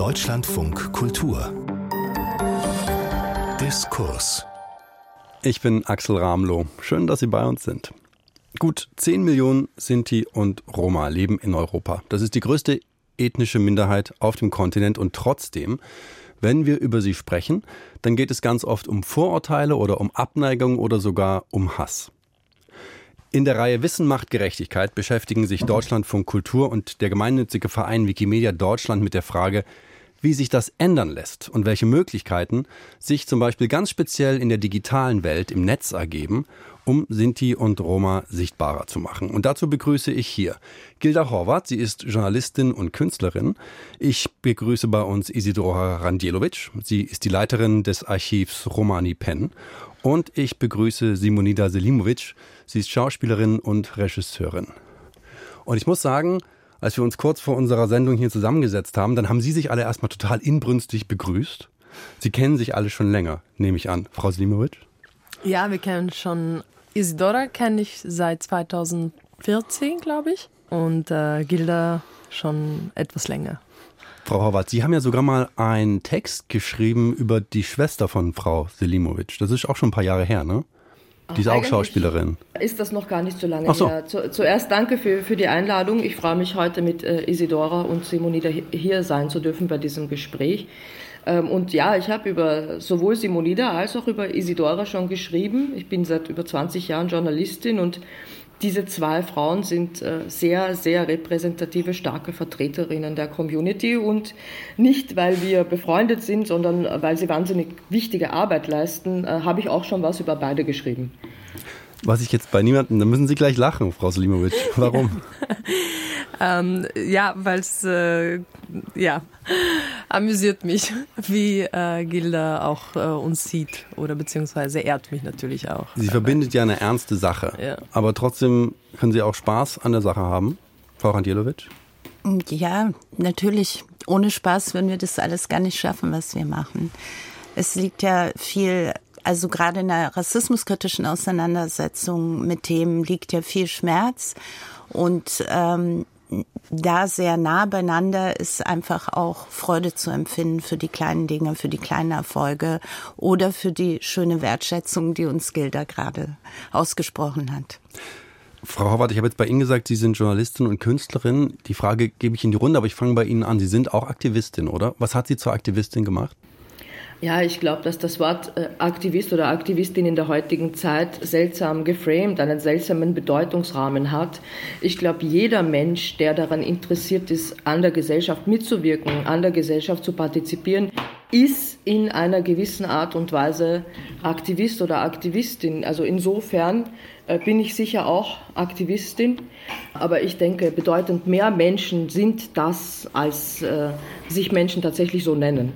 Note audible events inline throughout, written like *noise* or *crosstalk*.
Deutschlandfunk Kultur Diskurs Ich bin Axel Ramlow. Schön, dass Sie bei uns sind. Gut 10 Millionen Sinti und Roma leben in Europa. Das ist die größte ethnische Minderheit auf dem Kontinent und trotzdem, wenn wir über sie sprechen, dann geht es ganz oft um Vorurteile oder um Abneigung oder sogar um Hass. In der Reihe Wissen macht Gerechtigkeit beschäftigen sich Deutschlandfunk Kultur und der gemeinnützige Verein Wikimedia Deutschland mit der Frage, wie sich das ändern lässt und welche Möglichkeiten sich zum Beispiel ganz speziell in der digitalen Welt im Netz ergeben, um Sinti und Roma sichtbarer zu machen. Und dazu begrüße ich hier Gilda Horvath. Sie ist Journalistin und Künstlerin. Ich begrüße bei uns Isidora Randjelovic. Sie ist die Leiterin des Archivs Romani Pen. Und ich begrüße Simonida Selimovic. Sie ist Schauspielerin und Regisseurin. Und ich muss sagen, als wir uns kurz vor unserer Sendung hier zusammengesetzt haben, dann haben Sie sich alle erstmal total inbrünstig begrüßt. Sie kennen sich alle schon länger, nehme ich an. Frau Selimovic? Ja, wir kennen schon Isidora kenne ich seit 2014, glaube ich. Und äh, Gilda schon etwas länger. Frau Horvath, Sie haben ja sogar mal einen Text geschrieben über die Schwester von Frau Selimovic. Das ist auch schon ein paar Jahre her, ne? Die ist auch Schauspielerin. Ist das noch gar nicht so lange so. her. Zu, zuerst danke für, für die Einladung. Ich freue mich heute mit äh, Isidora und Simonida hier sein zu dürfen bei diesem Gespräch. Ähm, und ja, ich habe über sowohl Simonida als auch über Isidora schon geschrieben. Ich bin seit über 20 Jahren Journalistin und diese zwei Frauen sind äh, sehr, sehr repräsentative, starke Vertreterinnen der Community und nicht, weil wir befreundet sind, sondern weil sie wahnsinnig wichtige Arbeit leisten, äh, habe ich auch schon was über beide geschrieben. Was ich jetzt bei niemandem, da müssen Sie gleich lachen, Frau Selimovic. *laughs* Warum? Ähm, ja, weil es äh, ja, amüsiert mich, *laughs* wie äh, Gilda auch äh, uns sieht oder beziehungsweise ehrt mich natürlich auch. Sie verbindet ja eine ernste Sache, ja. aber trotzdem können Sie auch Spaß an der Sache haben, Frau Randjelovic? Ja, natürlich. Ohne Spaß würden wir das alles gar nicht schaffen, was wir machen. Es liegt ja viel also gerade in einer rassismuskritischen Auseinandersetzung mit Themen liegt ja viel Schmerz und ähm, da sehr nah beieinander ist einfach auch Freude zu empfinden für die kleinen Dinge, für die kleinen Erfolge oder für die schöne Wertschätzung, die uns Gilda gerade ausgesprochen hat. Frau Horvath, ich habe jetzt bei Ihnen gesagt, Sie sind Journalistin und Künstlerin. Die Frage gebe ich in die Runde, aber ich fange bei Ihnen an. Sie sind auch Aktivistin, oder? Was hat Sie zur Aktivistin gemacht? Ja, ich glaube, dass das Wort äh, Aktivist oder Aktivistin in der heutigen Zeit seltsam geframed, einen seltsamen Bedeutungsrahmen hat. Ich glaube, jeder Mensch, der daran interessiert ist, an der Gesellschaft mitzuwirken, an der Gesellschaft zu partizipieren, ist in einer gewissen Art und Weise Aktivist oder Aktivistin. Also insofern äh, bin ich sicher auch Aktivistin, aber ich denke, bedeutend mehr Menschen sind das, als äh, sich Menschen tatsächlich so nennen.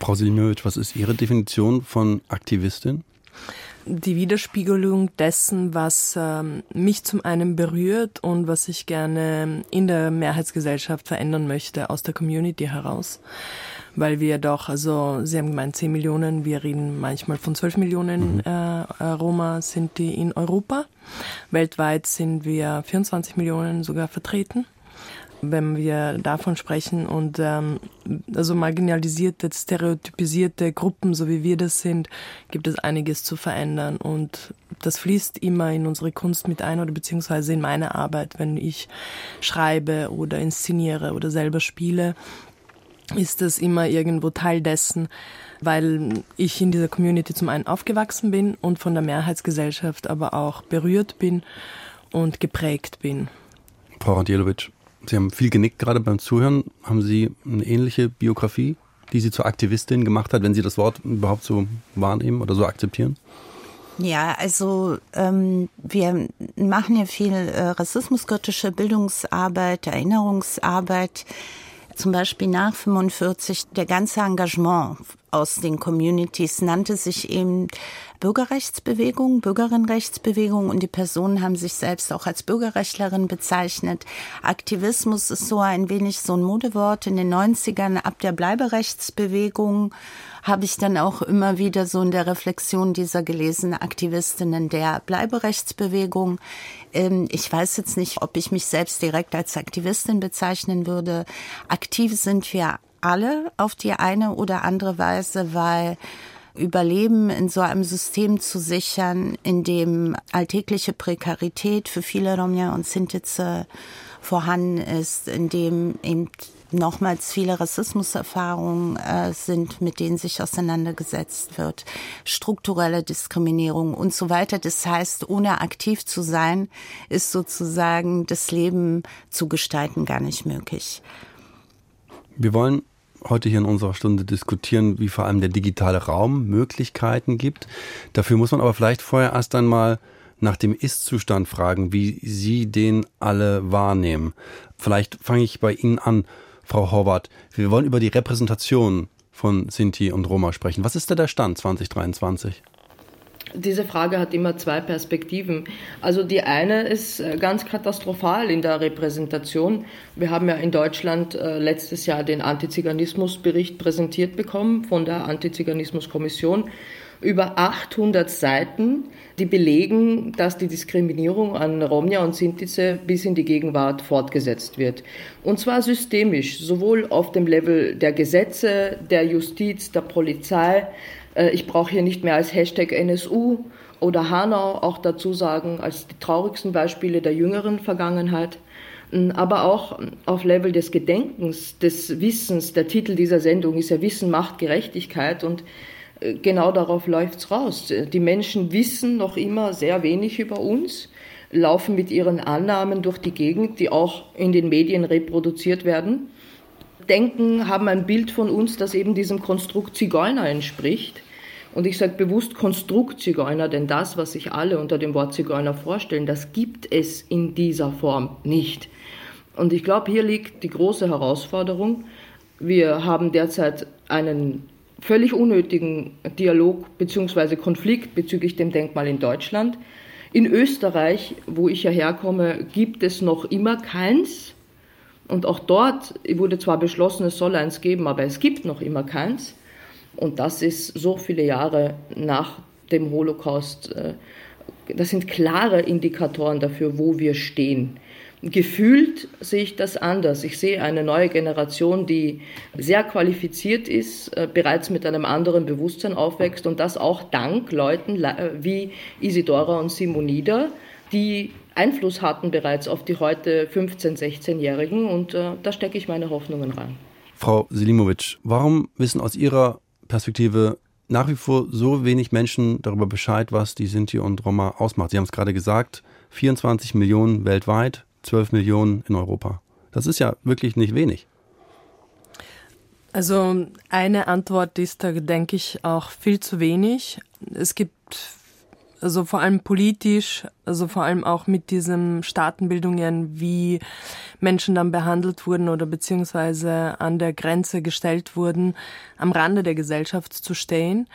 Frau Silmowitsch, was ist Ihre Definition von Aktivistin? Die Widerspiegelung dessen, was ähm, mich zum einen berührt und was ich gerne in der Mehrheitsgesellschaft verändern möchte, aus der Community heraus. Weil wir doch, also Sie haben gemeint 10 Millionen, wir reden manchmal von 12 Millionen mhm. äh, Roma sind die in Europa. Weltweit sind wir 24 Millionen sogar vertreten wenn wir davon sprechen und ähm, also marginalisierte, stereotypisierte Gruppen, so wie wir das sind, gibt es einiges zu verändern und das fließt immer in unsere Kunst mit ein oder beziehungsweise in meine Arbeit, wenn ich schreibe oder inszeniere oder selber spiele, ist das immer irgendwo Teil dessen, weil ich in dieser Community zum einen aufgewachsen bin und von der Mehrheitsgesellschaft aber auch berührt bin und geprägt bin. Frau Randjelovic, Sie haben viel genickt gerade beim Zuhören. Haben Sie eine ähnliche Biografie, die Sie zur Aktivistin gemacht hat, wenn Sie das Wort überhaupt so wahrnehmen oder so akzeptieren? Ja, also ähm, wir machen ja viel äh, rassismuskritische Bildungsarbeit, Erinnerungsarbeit. Zum Beispiel nach 45 der ganze Engagement aus den Communities nannte sich eben Bürgerrechtsbewegung, Bürgerinnenrechtsbewegung und die Personen haben sich selbst auch als Bürgerrechtlerin bezeichnet. Aktivismus ist so ein wenig so ein Modewort. In den 90ern ab der Bleiberechtsbewegung habe ich dann auch immer wieder so in der Reflexion dieser gelesenen Aktivistinnen der Bleiberechtsbewegung. Ähm, ich weiß jetzt nicht, ob ich mich selbst direkt als Aktivistin bezeichnen würde. Aktiv sind wir alle auf die eine oder andere Weise, weil Überleben in so einem System zu sichern, in dem alltägliche Prekarität für viele Romja und Sintize vorhanden ist, in dem eben nochmals viele Rassismuserfahrungen äh, sind, mit denen sich auseinandergesetzt wird, strukturelle Diskriminierung und so weiter. Das heißt, ohne aktiv zu sein, ist sozusagen das Leben zu gestalten gar nicht möglich. Wir wollen heute hier in unserer Stunde diskutieren, wie vor allem der digitale Raum Möglichkeiten gibt. Dafür muss man aber vielleicht vorher erst einmal nach dem Ist-Zustand fragen, wie Sie den alle wahrnehmen. Vielleicht fange ich bei Ihnen an, Frau Horvath. Wir wollen über die Repräsentation von Sinti und Roma sprechen. Was ist da der Stand 2023? Diese Frage hat immer zwei Perspektiven. Also die eine ist äh, ganz katastrophal in der Repräsentation. Wir haben ja in Deutschland äh, letztes Jahr den Antiziganismusbericht präsentiert bekommen von der Antiziganismuskommission über 800 Seiten, die belegen, dass die Diskriminierung an Romja und Sintize bis in die Gegenwart fortgesetzt wird. Und zwar systemisch, sowohl auf dem Level der Gesetze, der Justiz, der Polizei. Äh, ich brauche hier nicht mehr als Hashtag NSU oder Hanau auch dazu sagen, als die traurigsten Beispiele der jüngeren Vergangenheit aber auch auf Level des Gedenkens, des Wissens. Der Titel dieser Sendung ist ja Wissen macht Gerechtigkeit und genau darauf läuft's raus. Die Menschen wissen noch immer sehr wenig über uns, laufen mit ihren Annahmen durch die Gegend, die auch in den Medien reproduziert werden, denken, haben ein Bild von uns, das eben diesem Konstrukt Zigeuner entspricht. Und ich sage bewusst Konstrukt Zigeuner, denn das, was sich alle unter dem Wort Zigeuner vorstellen, das gibt es in dieser Form nicht. Und ich glaube, hier liegt die große Herausforderung. Wir haben derzeit einen völlig unnötigen Dialog bzw. Konflikt bezüglich dem Denkmal in Deutschland. In Österreich, wo ich ja herkomme, gibt es noch immer keins. Und auch dort wurde zwar beschlossen, es soll eins geben, aber es gibt noch immer keins. Und das ist so viele Jahre nach dem Holocaust. Äh, das sind klare Indikatoren dafür, wo wir stehen. Gefühlt sehe ich das anders. Ich sehe eine neue Generation, die sehr qualifiziert ist, äh, bereits mit einem anderen Bewusstsein aufwächst und das auch dank Leuten äh, wie Isidora und Simonida, die Einfluss hatten bereits auf die heute 15-, 16-Jährigen und äh, da stecke ich meine Hoffnungen rein. Frau Selimovic, warum wissen aus Ihrer Perspektive nach wie vor so wenig Menschen darüber Bescheid, was die Sinti und Roma ausmacht? Sie haben es gerade gesagt, 24 Millionen weltweit, 12 Millionen in Europa. Das ist ja wirklich nicht wenig. Also eine Antwort ist da, denke ich, auch viel zu wenig. Es gibt also vor allem politisch, also vor allem auch mit diesen Staatenbildungen, wie Menschen dann behandelt wurden oder beziehungsweise an der Grenze gestellt wurden, am Rande der Gesellschaft zu stehen.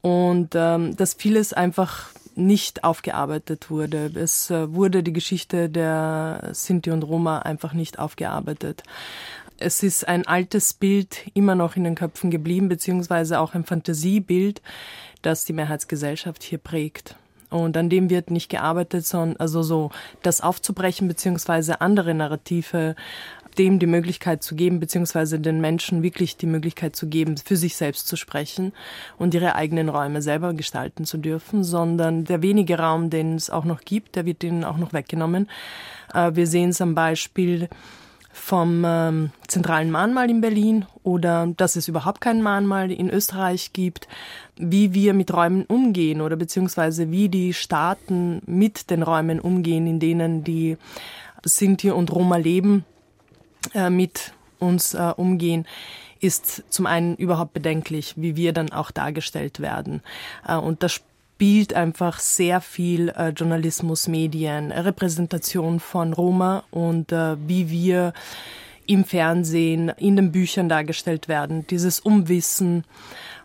Und ähm, dass vieles einfach nicht aufgearbeitet wurde. Es äh, wurde die Geschichte der Sinti und Roma einfach nicht aufgearbeitet. Es ist ein altes Bild immer noch in den Köpfen geblieben, beziehungsweise auch ein Fantasiebild, das die Mehrheitsgesellschaft hier prägt. Und an dem wird nicht gearbeitet, sondern also so das aufzubrechen, beziehungsweise andere Narrative dem die Möglichkeit zu geben, beziehungsweise den Menschen wirklich die Möglichkeit zu geben, für sich selbst zu sprechen und ihre eigenen Räume selber gestalten zu dürfen, sondern der wenige Raum, den es auch noch gibt, der wird ihnen auch noch weggenommen. Äh, wir sehen es am Beispiel vom ähm, zentralen Mahnmal in Berlin oder dass es überhaupt kein Mahnmal in Österreich gibt, wie wir mit Räumen umgehen oder beziehungsweise wie die Staaten mit den Räumen umgehen, in denen die Sinti und Roma leben äh, mit uns äh, umgehen, ist zum einen überhaupt bedenklich, wie wir dann auch dargestellt werden. Äh, und das spielt einfach sehr viel äh, Journalismus, Medien, Repräsentation von Roma und äh, wie wir im Fernsehen, in den Büchern dargestellt werden, dieses Umwissen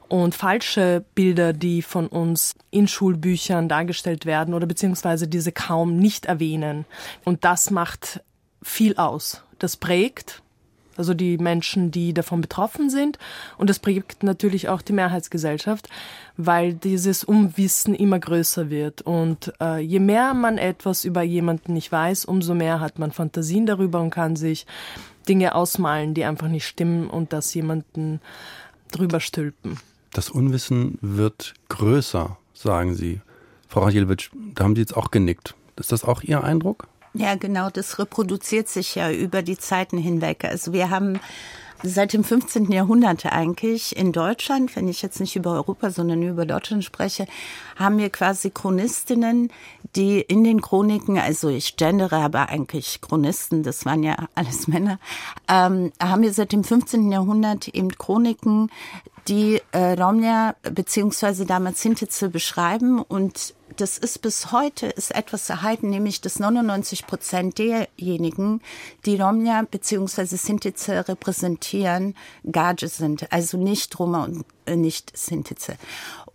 und falsche Bilder, die von uns in Schulbüchern dargestellt werden oder beziehungsweise diese kaum nicht erwähnen. Und das macht viel aus das prägt, also die Menschen, die davon betroffen sind. Und das prägt natürlich auch die Mehrheitsgesellschaft, weil dieses Umwissen immer größer wird. Und äh, je mehr man etwas über jemanden nicht weiß, umso mehr hat man Fantasien darüber und kann sich Dinge ausmalen, die einfach nicht stimmen und das jemanden drüber stülpen. Das Unwissen wird größer, sagen Sie. Frau Rajelwitsch, da haben Sie jetzt auch genickt. Ist das auch Ihr Eindruck? Ja, genau, das reproduziert sich ja über die Zeiten hinweg. Also wir haben seit dem 15. Jahrhundert eigentlich in Deutschland, wenn ich jetzt nicht über Europa, sondern über Deutschland spreche, haben wir quasi Chronistinnen, die in den Chroniken, also ich gendere aber eigentlich Chronisten, das waren ja *laughs* alles Männer, ähm, haben wir seit dem 15. Jahrhundert eben Chroniken, die äh, Romja beziehungsweise damals Sintize beschreiben und das ist bis heute ist etwas erhalten, nämlich dass 99 Prozent derjenigen, die Romja beziehungsweise Sintize repräsentieren, Gage sind, also nicht Roma und äh, nicht Sintize.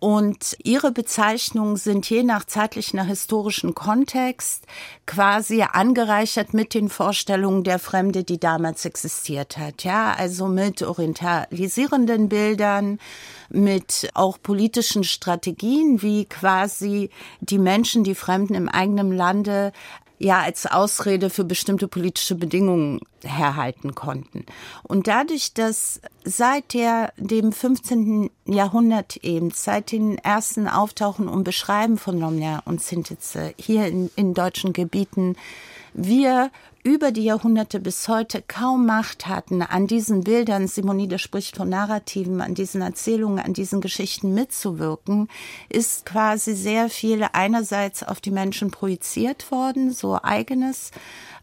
Und ihre Bezeichnungen sind je nach zeitlichen, historischen Kontext quasi angereichert mit den Vorstellungen der Fremde, die damals existiert hat. Ja, also mit orientalisierenden Bildern, mit auch politischen Strategien, wie quasi die Menschen, die Fremden im eigenen Lande ja als Ausrede für bestimmte politische Bedingungen herhalten konnten. Und dadurch, dass seit der, dem 15. Jahrhundert eben, seit den ersten Auftauchen und Beschreiben von Lomnia und Sintize hier in, in deutschen Gebieten, wir über die Jahrhunderte bis heute kaum Macht hatten, an diesen Bildern, Simonide spricht von Narrativen, an diesen Erzählungen, an diesen Geschichten mitzuwirken, ist quasi sehr viel einerseits auf die Menschen projiziert worden, so eigenes,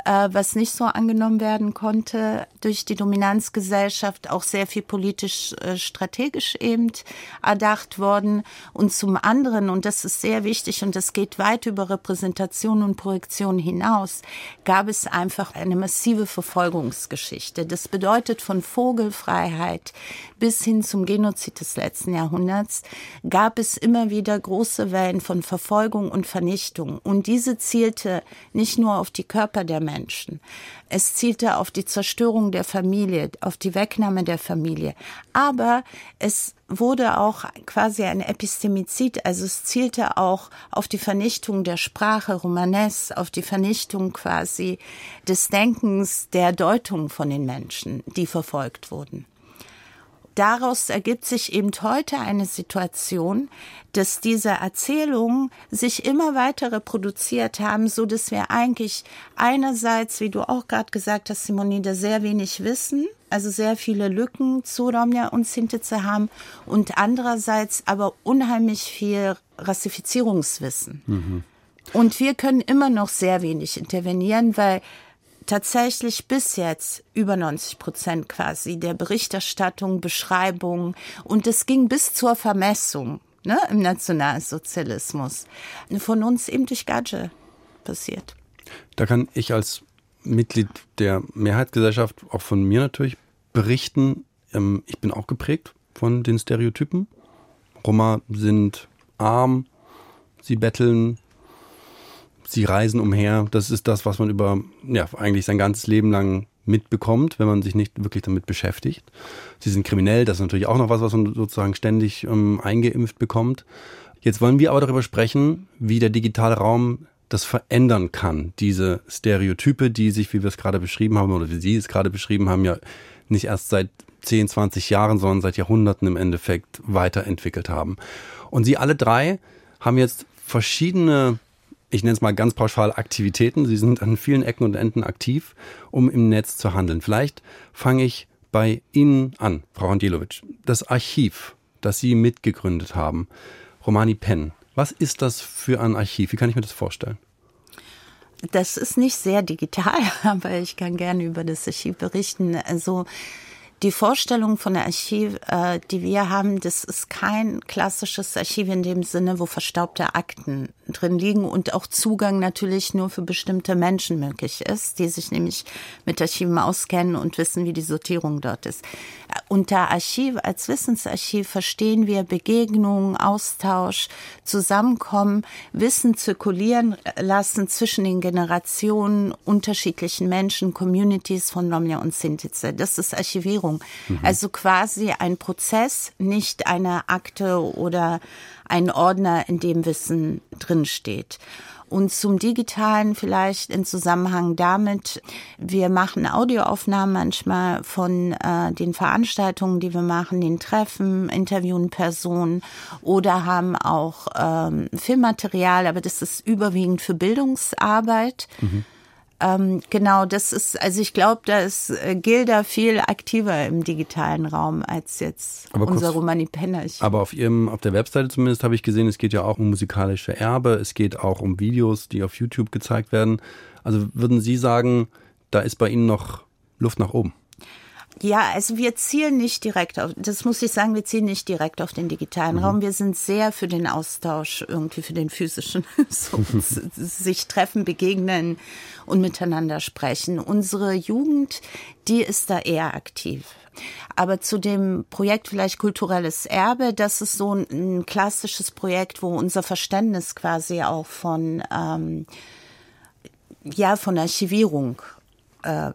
was nicht so angenommen werden konnte durch die Dominanzgesellschaft, auch sehr viel politisch äh, strategisch eben erdacht worden. Und zum anderen, und das ist sehr wichtig und das geht weit über Repräsentation und Projektion hinaus, gab es einfach eine massive Verfolgungsgeschichte. Das bedeutet von Vogelfreiheit bis hin zum Genozid des letzten Jahrhunderts gab es immer wieder große Wellen von Verfolgung und Vernichtung. Und diese zielte nicht nur auf die Körper der Menschen. Es zielte auf die Zerstörung der Familie, auf die Wegnahme der Familie. Aber es wurde auch quasi ein Epistemizid, also es zielte auch auf die Vernichtung der Sprache Romanes, auf die Vernichtung quasi des Denkens, der Deutung von den Menschen, die verfolgt wurden daraus ergibt sich eben heute eine Situation, dass diese Erzählungen sich immer weiter reproduziert haben, so dass wir eigentlich einerseits, wie du auch gerade gesagt hast, Simonide, sehr wenig wissen, also sehr viele Lücken zu Romja und Sintize haben und andererseits aber unheimlich viel Rassifizierungswissen. Mhm. Und wir können immer noch sehr wenig intervenieren, weil tatsächlich bis jetzt über 90 Prozent quasi der Berichterstattung, Beschreibung und es ging bis zur Vermessung ne, im Nationalsozialismus von uns eben durch Gage passiert. Da kann ich als Mitglied der Mehrheitsgesellschaft auch von mir natürlich berichten. Ähm, ich bin auch geprägt von den Stereotypen. Roma sind arm, sie betteln, sie reisen umher. Das ist das, was man über, ja, eigentlich sein ganzes Leben lang mitbekommt, wenn man sich nicht wirklich damit beschäftigt. Sie sind kriminell, das ist natürlich auch noch was, was man sozusagen ständig ähm, eingeimpft bekommt. Jetzt wollen wir aber darüber sprechen, wie der digitale Raum das verändern kann. Diese Stereotype, die sich, wie wir es gerade beschrieben haben, oder wie Sie es gerade beschrieben haben, ja nicht erst seit 10, 20 Jahren, sondern seit Jahrhunderten im Endeffekt weiterentwickelt haben. Und Sie alle drei haben jetzt verschiedene ich nenne es mal ganz pauschal Aktivitäten. Sie sind an vielen Ecken und Enden aktiv, um im Netz zu handeln. Vielleicht fange ich bei Ihnen an, Frau Andjelowitsch. Das Archiv, das Sie mitgegründet haben, Romani Penn. Was ist das für ein Archiv? Wie kann ich mir das vorstellen? Das ist nicht sehr digital, *laughs* aber ich kann gerne über das Archiv berichten. Also die Vorstellung von der Archiv, äh, die wir haben, das ist kein klassisches Archiv in dem Sinne, wo verstaubte Akten drin liegen und auch Zugang natürlich nur für bestimmte Menschen möglich ist, die sich nämlich mit Archiven auskennen und wissen, wie die Sortierung dort ist. Unter Archiv als Wissensarchiv verstehen wir Begegnungen, Austausch, Zusammenkommen, Wissen zirkulieren lassen zwischen den Generationen, unterschiedlichen Menschen, Communities von Romja und Sintize. Das ist Archivierung. Mhm. Also quasi ein Prozess, nicht eine Akte oder ein Ordner, in dem Wissen drinsteht. Und zum Digitalen vielleicht in Zusammenhang damit, wir machen Audioaufnahmen manchmal von äh, den Veranstaltungen, die wir machen, den Treffen, interviewen Personen oder haben auch ähm, Filmmaterial, aber das ist überwiegend für Bildungsarbeit. Mhm. Ähm, genau, das ist, also ich glaube, da ist äh, Gilda viel aktiver im digitalen Raum als jetzt aber unser kurz, Romani Pennerch. Aber auf ihrem, auf der Webseite zumindest habe ich gesehen, es geht ja auch um musikalische Erbe, es geht auch um Videos, die auf YouTube gezeigt werden. Also würden Sie sagen, da ist bei Ihnen noch Luft nach oben? Ja, also wir zielen nicht direkt auf, das muss ich sagen, wir zielen nicht direkt auf den digitalen mhm. Raum. Wir sind sehr für den Austausch, irgendwie für den physischen, *laughs* so, *laughs* sich treffen, begegnen und miteinander sprechen. Unsere Jugend, die ist da eher aktiv. Aber zu dem Projekt vielleicht kulturelles Erbe, das ist so ein, ein klassisches Projekt, wo unser Verständnis quasi auch von ähm, ja von Archivierung äh,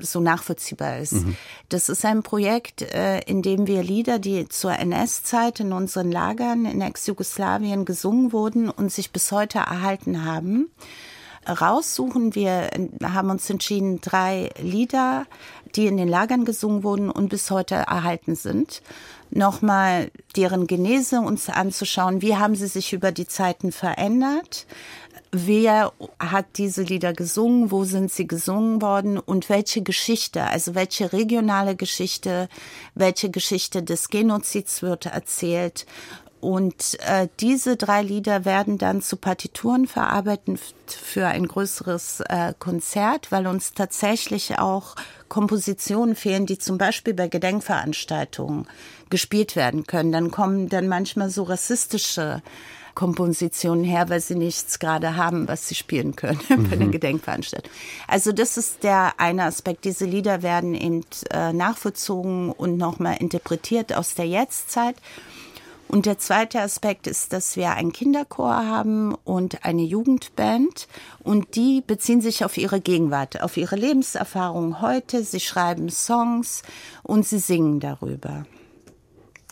so nachvollziehbar ist. Mhm. Das ist ein Projekt, äh, in dem wir Lieder, die zur NS-Zeit in unseren Lagern in Ex-Jugoslawien gesungen wurden und sich bis heute erhalten haben, raussuchen. Wir haben uns entschieden, drei Lieder, die in den Lagern gesungen wurden und bis heute erhalten sind, nochmal deren Genese uns anzuschauen. Wie haben sie sich über die Zeiten verändert? Wer hat diese Lieder gesungen, wo sind sie gesungen worden und welche Geschichte, also welche regionale Geschichte, welche Geschichte des Genozids wird erzählt. Und äh, diese drei Lieder werden dann zu Partituren verarbeitet für ein größeres äh, Konzert, weil uns tatsächlich auch Kompositionen fehlen, die zum Beispiel bei Gedenkveranstaltungen gespielt werden können. Dann kommen dann manchmal so rassistische Kompositionen her, weil sie nichts gerade haben, was sie spielen können *laughs* mhm. für eine Gedenkveranstaltung. Also das ist der eine Aspekt. Diese Lieder werden eben äh, nachvollzogen und nochmal interpretiert aus der Jetztzeit. Und der zweite Aspekt ist, dass wir einen Kinderchor haben und eine Jugendband und die beziehen sich auf ihre Gegenwart, auf ihre Lebenserfahrung heute. Sie schreiben Songs und sie singen darüber.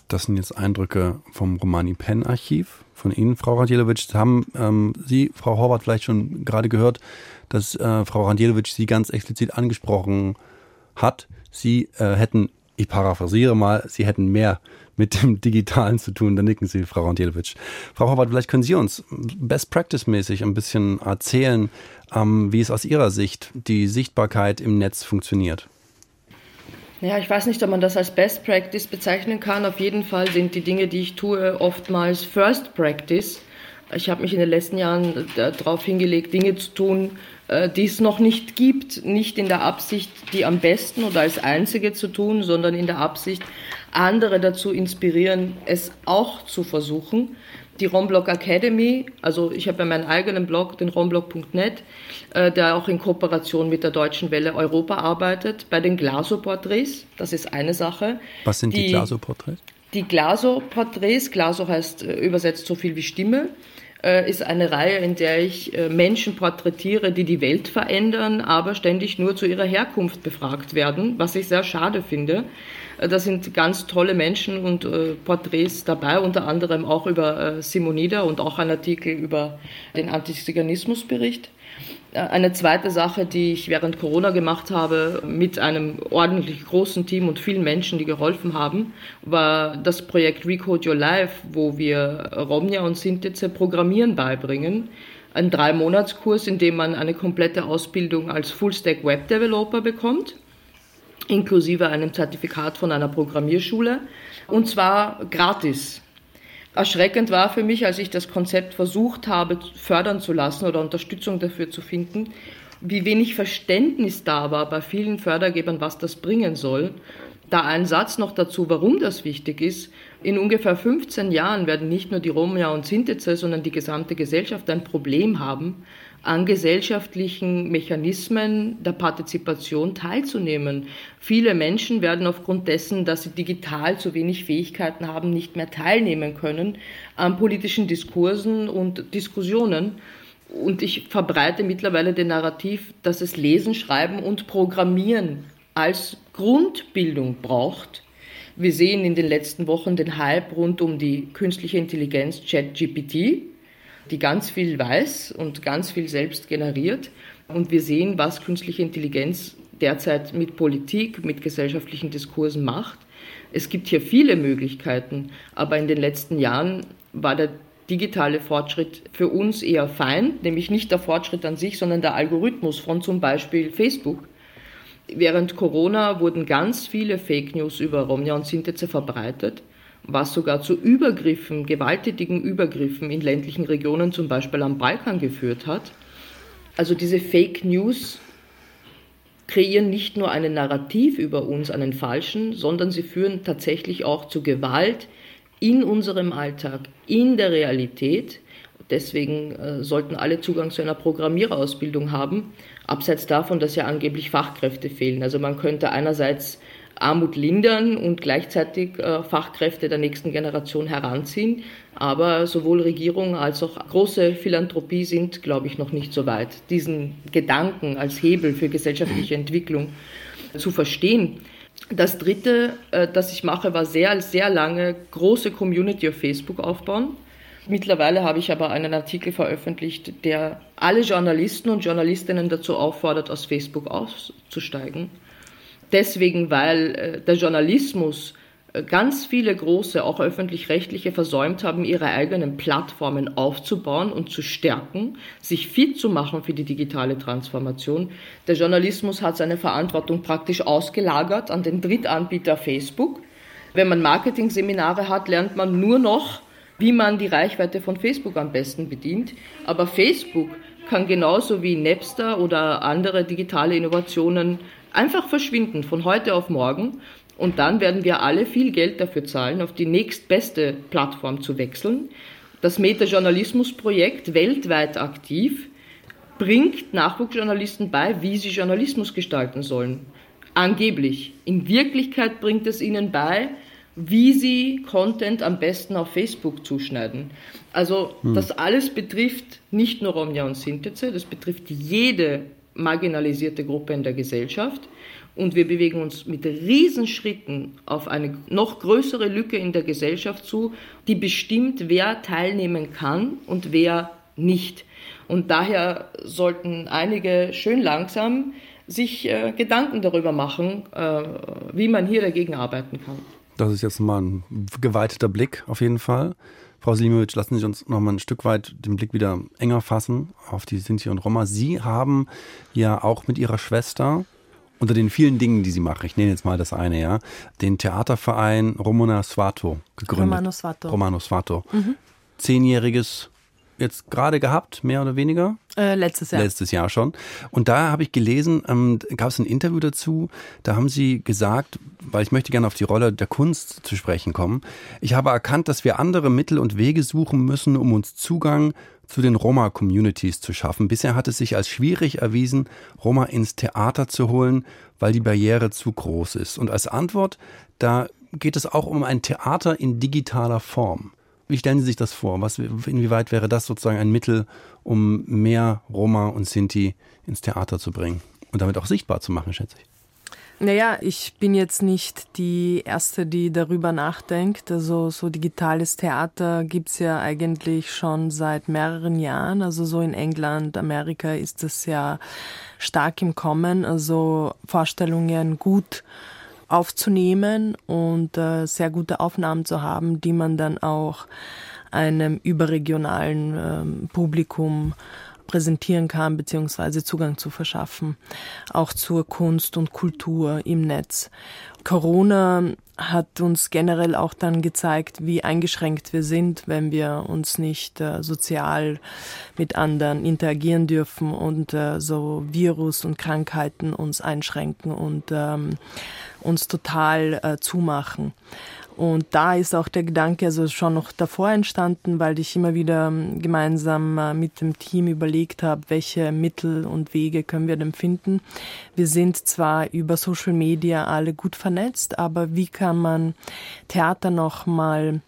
Das sind jetzt Eindrücke vom Romani Pen Archiv von Ihnen, Frau Radjelowitsch. Haben ähm, Sie, Frau Horvath, vielleicht schon gerade gehört, dass äh, Frau Radjelowitsch Sie ganz explizit angesprochen hat. Sie äh, hätten, ich paraphrasiere mal, Sie hätten mehr mit dem Digitalen zu tun. Da nicken Sie, Frau Radjelowitsch. Frau Horvath, vielleicht können Sie uns Best Practice-mäßig ein bisschen erzählen, ähm, wie es aus Ihrer Sicht die Sichtbarkeit im Netz funktioniert. Ja, ich weiß nicht, ob man das als Best Practice bezeichnen kann. Auf jeden Fall sind die Dinge, die ich tue, oftmals First Practice. Ich habe mich in den letzten Jahren darauf hingelegt, Dinge zu tun, äh, die es noch nicht gibt, nicht in der Absicht, die am besten oder als einzige zu tun, sondern in der Absicht, andere dazu inspirieren, es auch zu versuchen die Romblock Academy, also ich habe ja meinen eigenen Blog, den romblock.net, äh, der auch in Kooperation mit der Deutschen Welle Europa arbeitet, bei den Glaso-Porträts, das ist eine Sache. Was sind die, die Glaso-Porträts? Die Glaso-Porträts, Glaso heißt äh, übersetzt so viel wie Stimme, äh, ist eine Reihe, in der ich Menschen porträtiere, die die Welt verändern, aber ständig nur zu ihrer Herkunft befragt werden, was ich sehr schade finde. Äh, da sind ganz tolle Menschen und äh, Porträts dabei, unter anderem auch über äh, Simonida und auch ein Artikel über den Antiziganismusbericht. Eine zweite Sache, die ich während Corona gemacht habe, mit einem ordentlich großen Team und vielen Menschen, die geholfen haben, war das Projekt Recode Your Life, wo wir Romnia und Sintize Programmieren beibringen. Ein Drei-Monats-Kurs, in dem man eine komplette Ausbildung als Full-Stack Web Developer bekommt, inklusive einem Zertifikat von einer Programmierschule, und zwar gratis. Erschreckend war für mich, als ich das Konzept versucht habe, fördern zu lassen oder Unterstützung dafür zu finden, wie wenig Verständnis da war bei vielen Fördergebern, was das bringen soll. Da ein Satz noch dazu, warum das wichtig ist. In ungefähr 15 Jahren werden nicht nur die Roma und Sintize, sondern die gesamte Gesellschaft ein Problem haben, an gesellschaftlichen Mechanismen der Partizipation teilzunehmen. Viele Menschen werden aufgrund dessen, dass sie digital zu wenig Fähigkeiten haben, nicht mehr teilnehmen können an politischen Diskursen und Diskussionen. Und ich verbreite mittlerweile den Narrativ, dass es Lesen, Schreiben und Programmieren als Grundbildung braucht. Wir sehen in den letzten Wochen den Hype rund um die künstliche Intelligenz ChatGPT die ganz viel weiß und ganz viel selbst generiert. Und wir sehen, was künstliche Intelligenz derzeit mit Politik, mit gesellschaftlichen Diskursen macht. Es gibt hier viele Möglichkeiten, aber in den letzten Jahren war der digitale Fortschritt für uns eher Feind, nämlich nicht der Fortschritt an sich, sondern der Algorithmus von zum Beispiel Facebook. Während Corona wurden ganz viele Fake News über Romja und Sinteze verbreitet, was sogar zu Übergriffen, gewalttätigen Übergriffen in ländlichen Regionen, zum Beispiel am Balkan, geführt hat. Also diese Fake News kreieren nicht nur einen Narrativ über uns, einen falschen, sondern sie führen tatsächlich auch zu Gewalt in unserem Alltag, in der Realität. Deswegen äh, sollten alle Zugang zu einer Programmiererausbildung haben, abseits davon, dass ja angeblich Fachkräfte fehlen. Also man könnte einerseits Armut lindern und gleichzeitig äh, Fachkräfte der nächsten Generation heranziehen. Aber sowohl Regierung als auch große Philanthropie sind, glaube ich, noch nicht so weit, diesen Gedanken als Hebel für gesellschaftliche *clears throat* Entwicklung zu verstehen. Das dritte, äh, das ich mache, war sehr, sehr lange große Community auf Facebook aufbauen. Mittlerweile habe ich aber einen Artikel veröffentlicht, der alle Journalisten und Journalistinnen dazu auffordert, aus Facebook auszusteigen deswegen, weil äh, der Journalismus äh, ganz viele große, auch öffentlich-rechtliche versäumt haben, ihre eigenen Plattformen aufzubauen und zu stärken, sich fit zu machen für die digitale Transformation. Der Journalismus hat seine Verantwortung praktisch ausgelagert an den Drittanbieter Facebook. Wenn man Marketing-Seminare hat, lernt man nur noch, wie man die Reichweite von Facebook am besten bedient. Aber Facebook kann genauso wie Napster oder andere digitale Innovationen einfach verschwinden von heute auf morgen und dann werden wir alle viel Geld dafür zahlen, auf die nächstbeste Plattform zu wechseln. Das Meta-Journalismus-Projekt, weltweit aktiv, bringt Nachwuchsjournalisten bei, wie sie Journalismus gestalten sollen. Angeblich. In Wirklichkeit bringt es ihnen bei, wie sie Content am besten auf Facebook zuschneiden. Also hm. das alles betrifft nicht nur Romja und Sinteze, das betrifft jede marginalisierte Gruppe in der Gesellschaft. Und wir bewegen uns mit Riesenschritten auf eine noch größere Lücke in der Gesellschaft zu, die bestimmt, wer teilnehmen kann und wer nicht. Und daher sollten einige schön langsam sich äh, Gedanken darüber machen, äh, wie man hier dagegen arbeiten kann. Das ist jetzt mal ein geweiteter Blick auf jeden Fall. Frau Slimovic, lassen Sie uns noch mal ein Stück weit den Blick wieder enger fassen auf die Sinti und Roma. Sie haben ja auch mit Ihrer Schwester unter den vielen Dingen, die Sie machen, ich nenne jetzt mal das eine, ja, den Theaterverein Romana Svato gegründet. Romano Svato. Romano Svato. Mhm. Zehnjähriges jetzt gerade gehabt, mehr oder weniger? Äh, letztes Jahr. Letztes Jahr schon. Und da habe ich gelesen, ähm, gab es ein Interview dazu, da haben Sie gesagt, weil ich möchte gerne auf die Rolle der Kunst zu sprechen kommen, ich habe erkannt, dass wir andere Mittel und Wege suchen müssen, um uns Zugang zu den Roma-Communities zu schaffen. Bisher hat es sich als schwierig erwiesen, Roma ins Theater zu holen, weil die Barriere zu groß ist. Und als Antwort, da geht es auch um ein Theater in digitaler Form. Wie stellen Sie sich das vor? Was, inwieweit wäre das sozusagen ein Mittel, um mehr Roma und Sinti ins Theater zu bringen und damit auch sichtbar zu machen, schätze ich? Naja, ich bin jetzt nicht die Erste, die darüber nachdenkt. Also so digitales Theater gibt's ja eigentlich schon seit mehreren Jahren. Also so in England, Amerika ist das ja stark im Kommen. Also Vorstellungen gut aufzunehmen und äh, sehr gute Aufnahmen zu haben, die man dann auch einem überregionalen ähm, Publikum präsentieren kann, beziehungsweise Zugang zu verschaffen, auch zur Kunst und Kultur im Netz. Corona hat uns generell auch dann gezeigt, wie eingeschränkt wir sind, wenn wir uns nicht äh, sozial mit anderen interagieren dürfen und äh, so Virus und Krankheiten uns einschränken und ähm, uns total äh, zumachen. Und da ist auch der Gedanke also schon noch davor entstanden, weil ich immer wieder ähm, gemeinsam äh, mit dem Team überlegt habe, welche Mittel und Wege können wir denn finden. Wir sind zwar über Social Media alle gut vernetzt, aber wie kann man Theater noch mal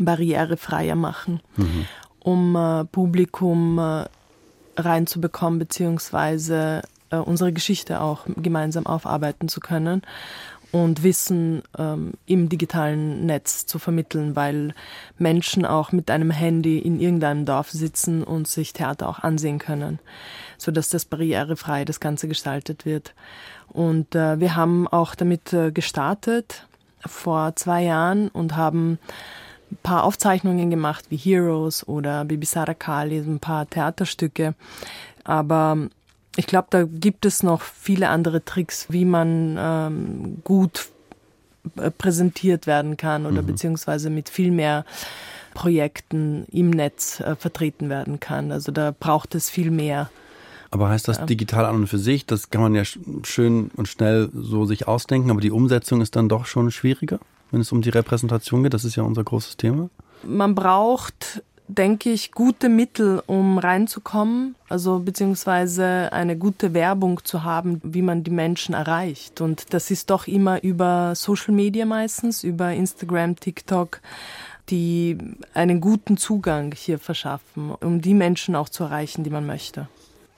barrierefreier machen, mhm. um äh, Publikum äh, reinzubekommen, beziehungsweise äh, unsere Geschichte auch gemeinsam aufarbeiten zu können. und Wissen ähm, im digitalen Netz zu vermitteln, weil Menschen auch mit einem Handy in irgendeinem Dorf sitzen und sich Theater auch ansehen können, so dass das barrierefrei das Ganze gestaltet wird. Und äh, wir haben auch damit äh, gestartet vor zwei Jahren und haben ein paar Aufzeichnungen gemacht wie Heroes oder Bibi Sarakali, ein paar Theaterstücke. Aber ich glaube, da gibt es noch viele andere Tricks, wie man ähm, gut äh, präsentiert werden kann oder mhm. beziehungsweise mit viel mehr Projekten im Netz äh, vertreten werden kann. Also da braucht es viel mehr. Aber heißt das digital an und für sich, das kann man ja schön und schnell so sich ausdenken, aber die Umsetzung ist dann doch schon schwieriger, wenn es um die Repräsentation geht. Das ist ja unser großes Thema. Man braucht denke ich, gute Mittel, um reinzukommen, also beziehungsweise eine gute Werbung zu haben, wie man die Menschen erreicht. Und das ist doch immer über Social Media meistens, über Instagram, TikTok, die einen guten Zugang hier verschaffen, um die Menschen auch zu erreichen, die man möchte.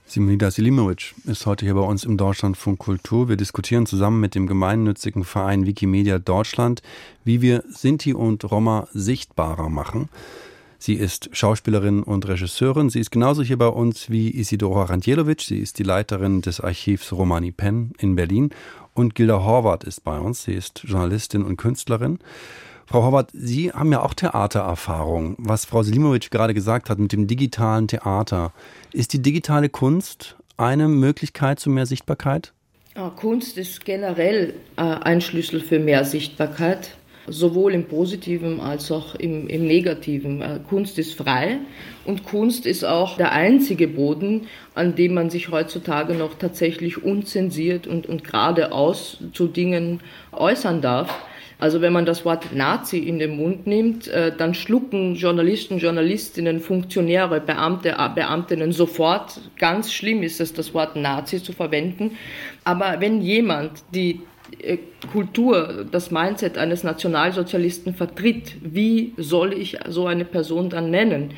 Simonida Selimovic ist heute hier bei uns im Deutschlandfunk Kultur. Wir diskutieren zusammen mit dem gemeinnützigen Verein Wikimedia Deutschland, wie wir Sinti und Roma sichtbarer machen. Sie ist Schauspielerin und Regisseurin. Sie ist genauso hier bei uns wie Isidora Randjelovic. Sie ist die Leiterin des Archivs Romani Penn in Berlin. Und Gilda Horvath ist bei uns. Sie ist Journalistin und Künstlerin. Frau Horvath, Sie haben ja auch Theatererfahrung. Was Frau Selimovic gerade gesagt hat mit dem digitalen Theater. Ist die digitale Kunst eine Möglichkeit zu mehr Sichtbarkeit? Kunst ist generell äh, ein Schlüssel für mehr Sichtbarkeit sowohl im Positiven als auch im, im Negativen. Äh, Kunst ist frei und Kunst ist auch der einzige Boden, an dem man sich heutzutage noch tatsächlich unzensiert und, und geradeaus zu Dingen äußern darf. Also wenn man das Wort Nazi in den Mund nimmt, äh, dann schlucken Journalisten, Journalistinnen, Funktionäre, Beamte, Beamtinnen sofort. Ganz schlimm ist es, das Wort Nazi zu verwenden. Aber wenn jemand die Kultur, das Mindset eines Nationalsozialisten vertritt, wie soll ich so eine Person dann nennen?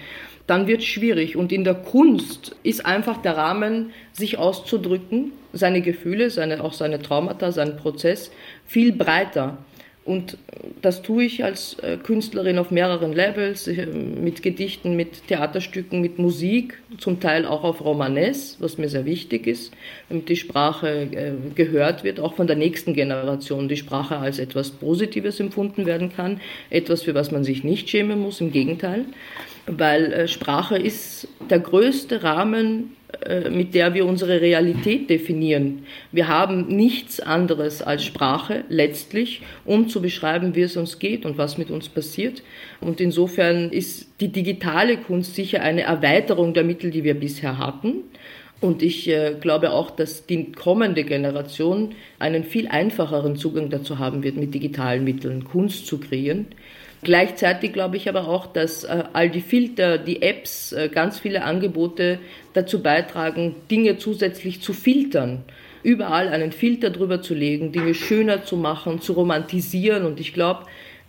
Dann wird es schwierig. Und in der Kunst ist einfach der Rahmen, sich auszudrücken, seine Gefühle, seine, auch seine Traumata, seinen Prozess viel breiter. Und das tue ich als äh, Künstlerin auf mehreren Levels, äh, mit Gedichten, mit Theaterstücken, mit Musik, zum Teil auch auf Romanes, was mir sehr wichtig ist, damit die Sprache äh, gehört wird, auch von der nächsten Generation, die Sprache als etwas Positives empfunden werden kann, etwas, für was man sich nicht schämen muss, im Gegenteil, weil Sprache ist der größte Rahmen mit der wir unsere Realität definieren. Wir haben nichts anderes als Sprache letztlich, um zu beschreiben, wie es uns geht und was mit uns passiert. Und insofern ist die digitale Kunst sicher eine Erweiterung der Mittel, die wir bisher hatten. Und ich äh, glaube auch, dass die kommende Generation einen viel einfacheren Zugang dazu haben wird, mit digitalen Mitteln Kunst zu kreieren. Gleichzeitig glaube ich aber auch, dass äh, all die Filter, die Apps, äh, ganz viele Angebote dazu beitragen, Dinge zusätzlich zu filtern. Überall einen Filter drüber zu legen, Dinge schöner zu machen, zu romantisieren. Und ich glaube,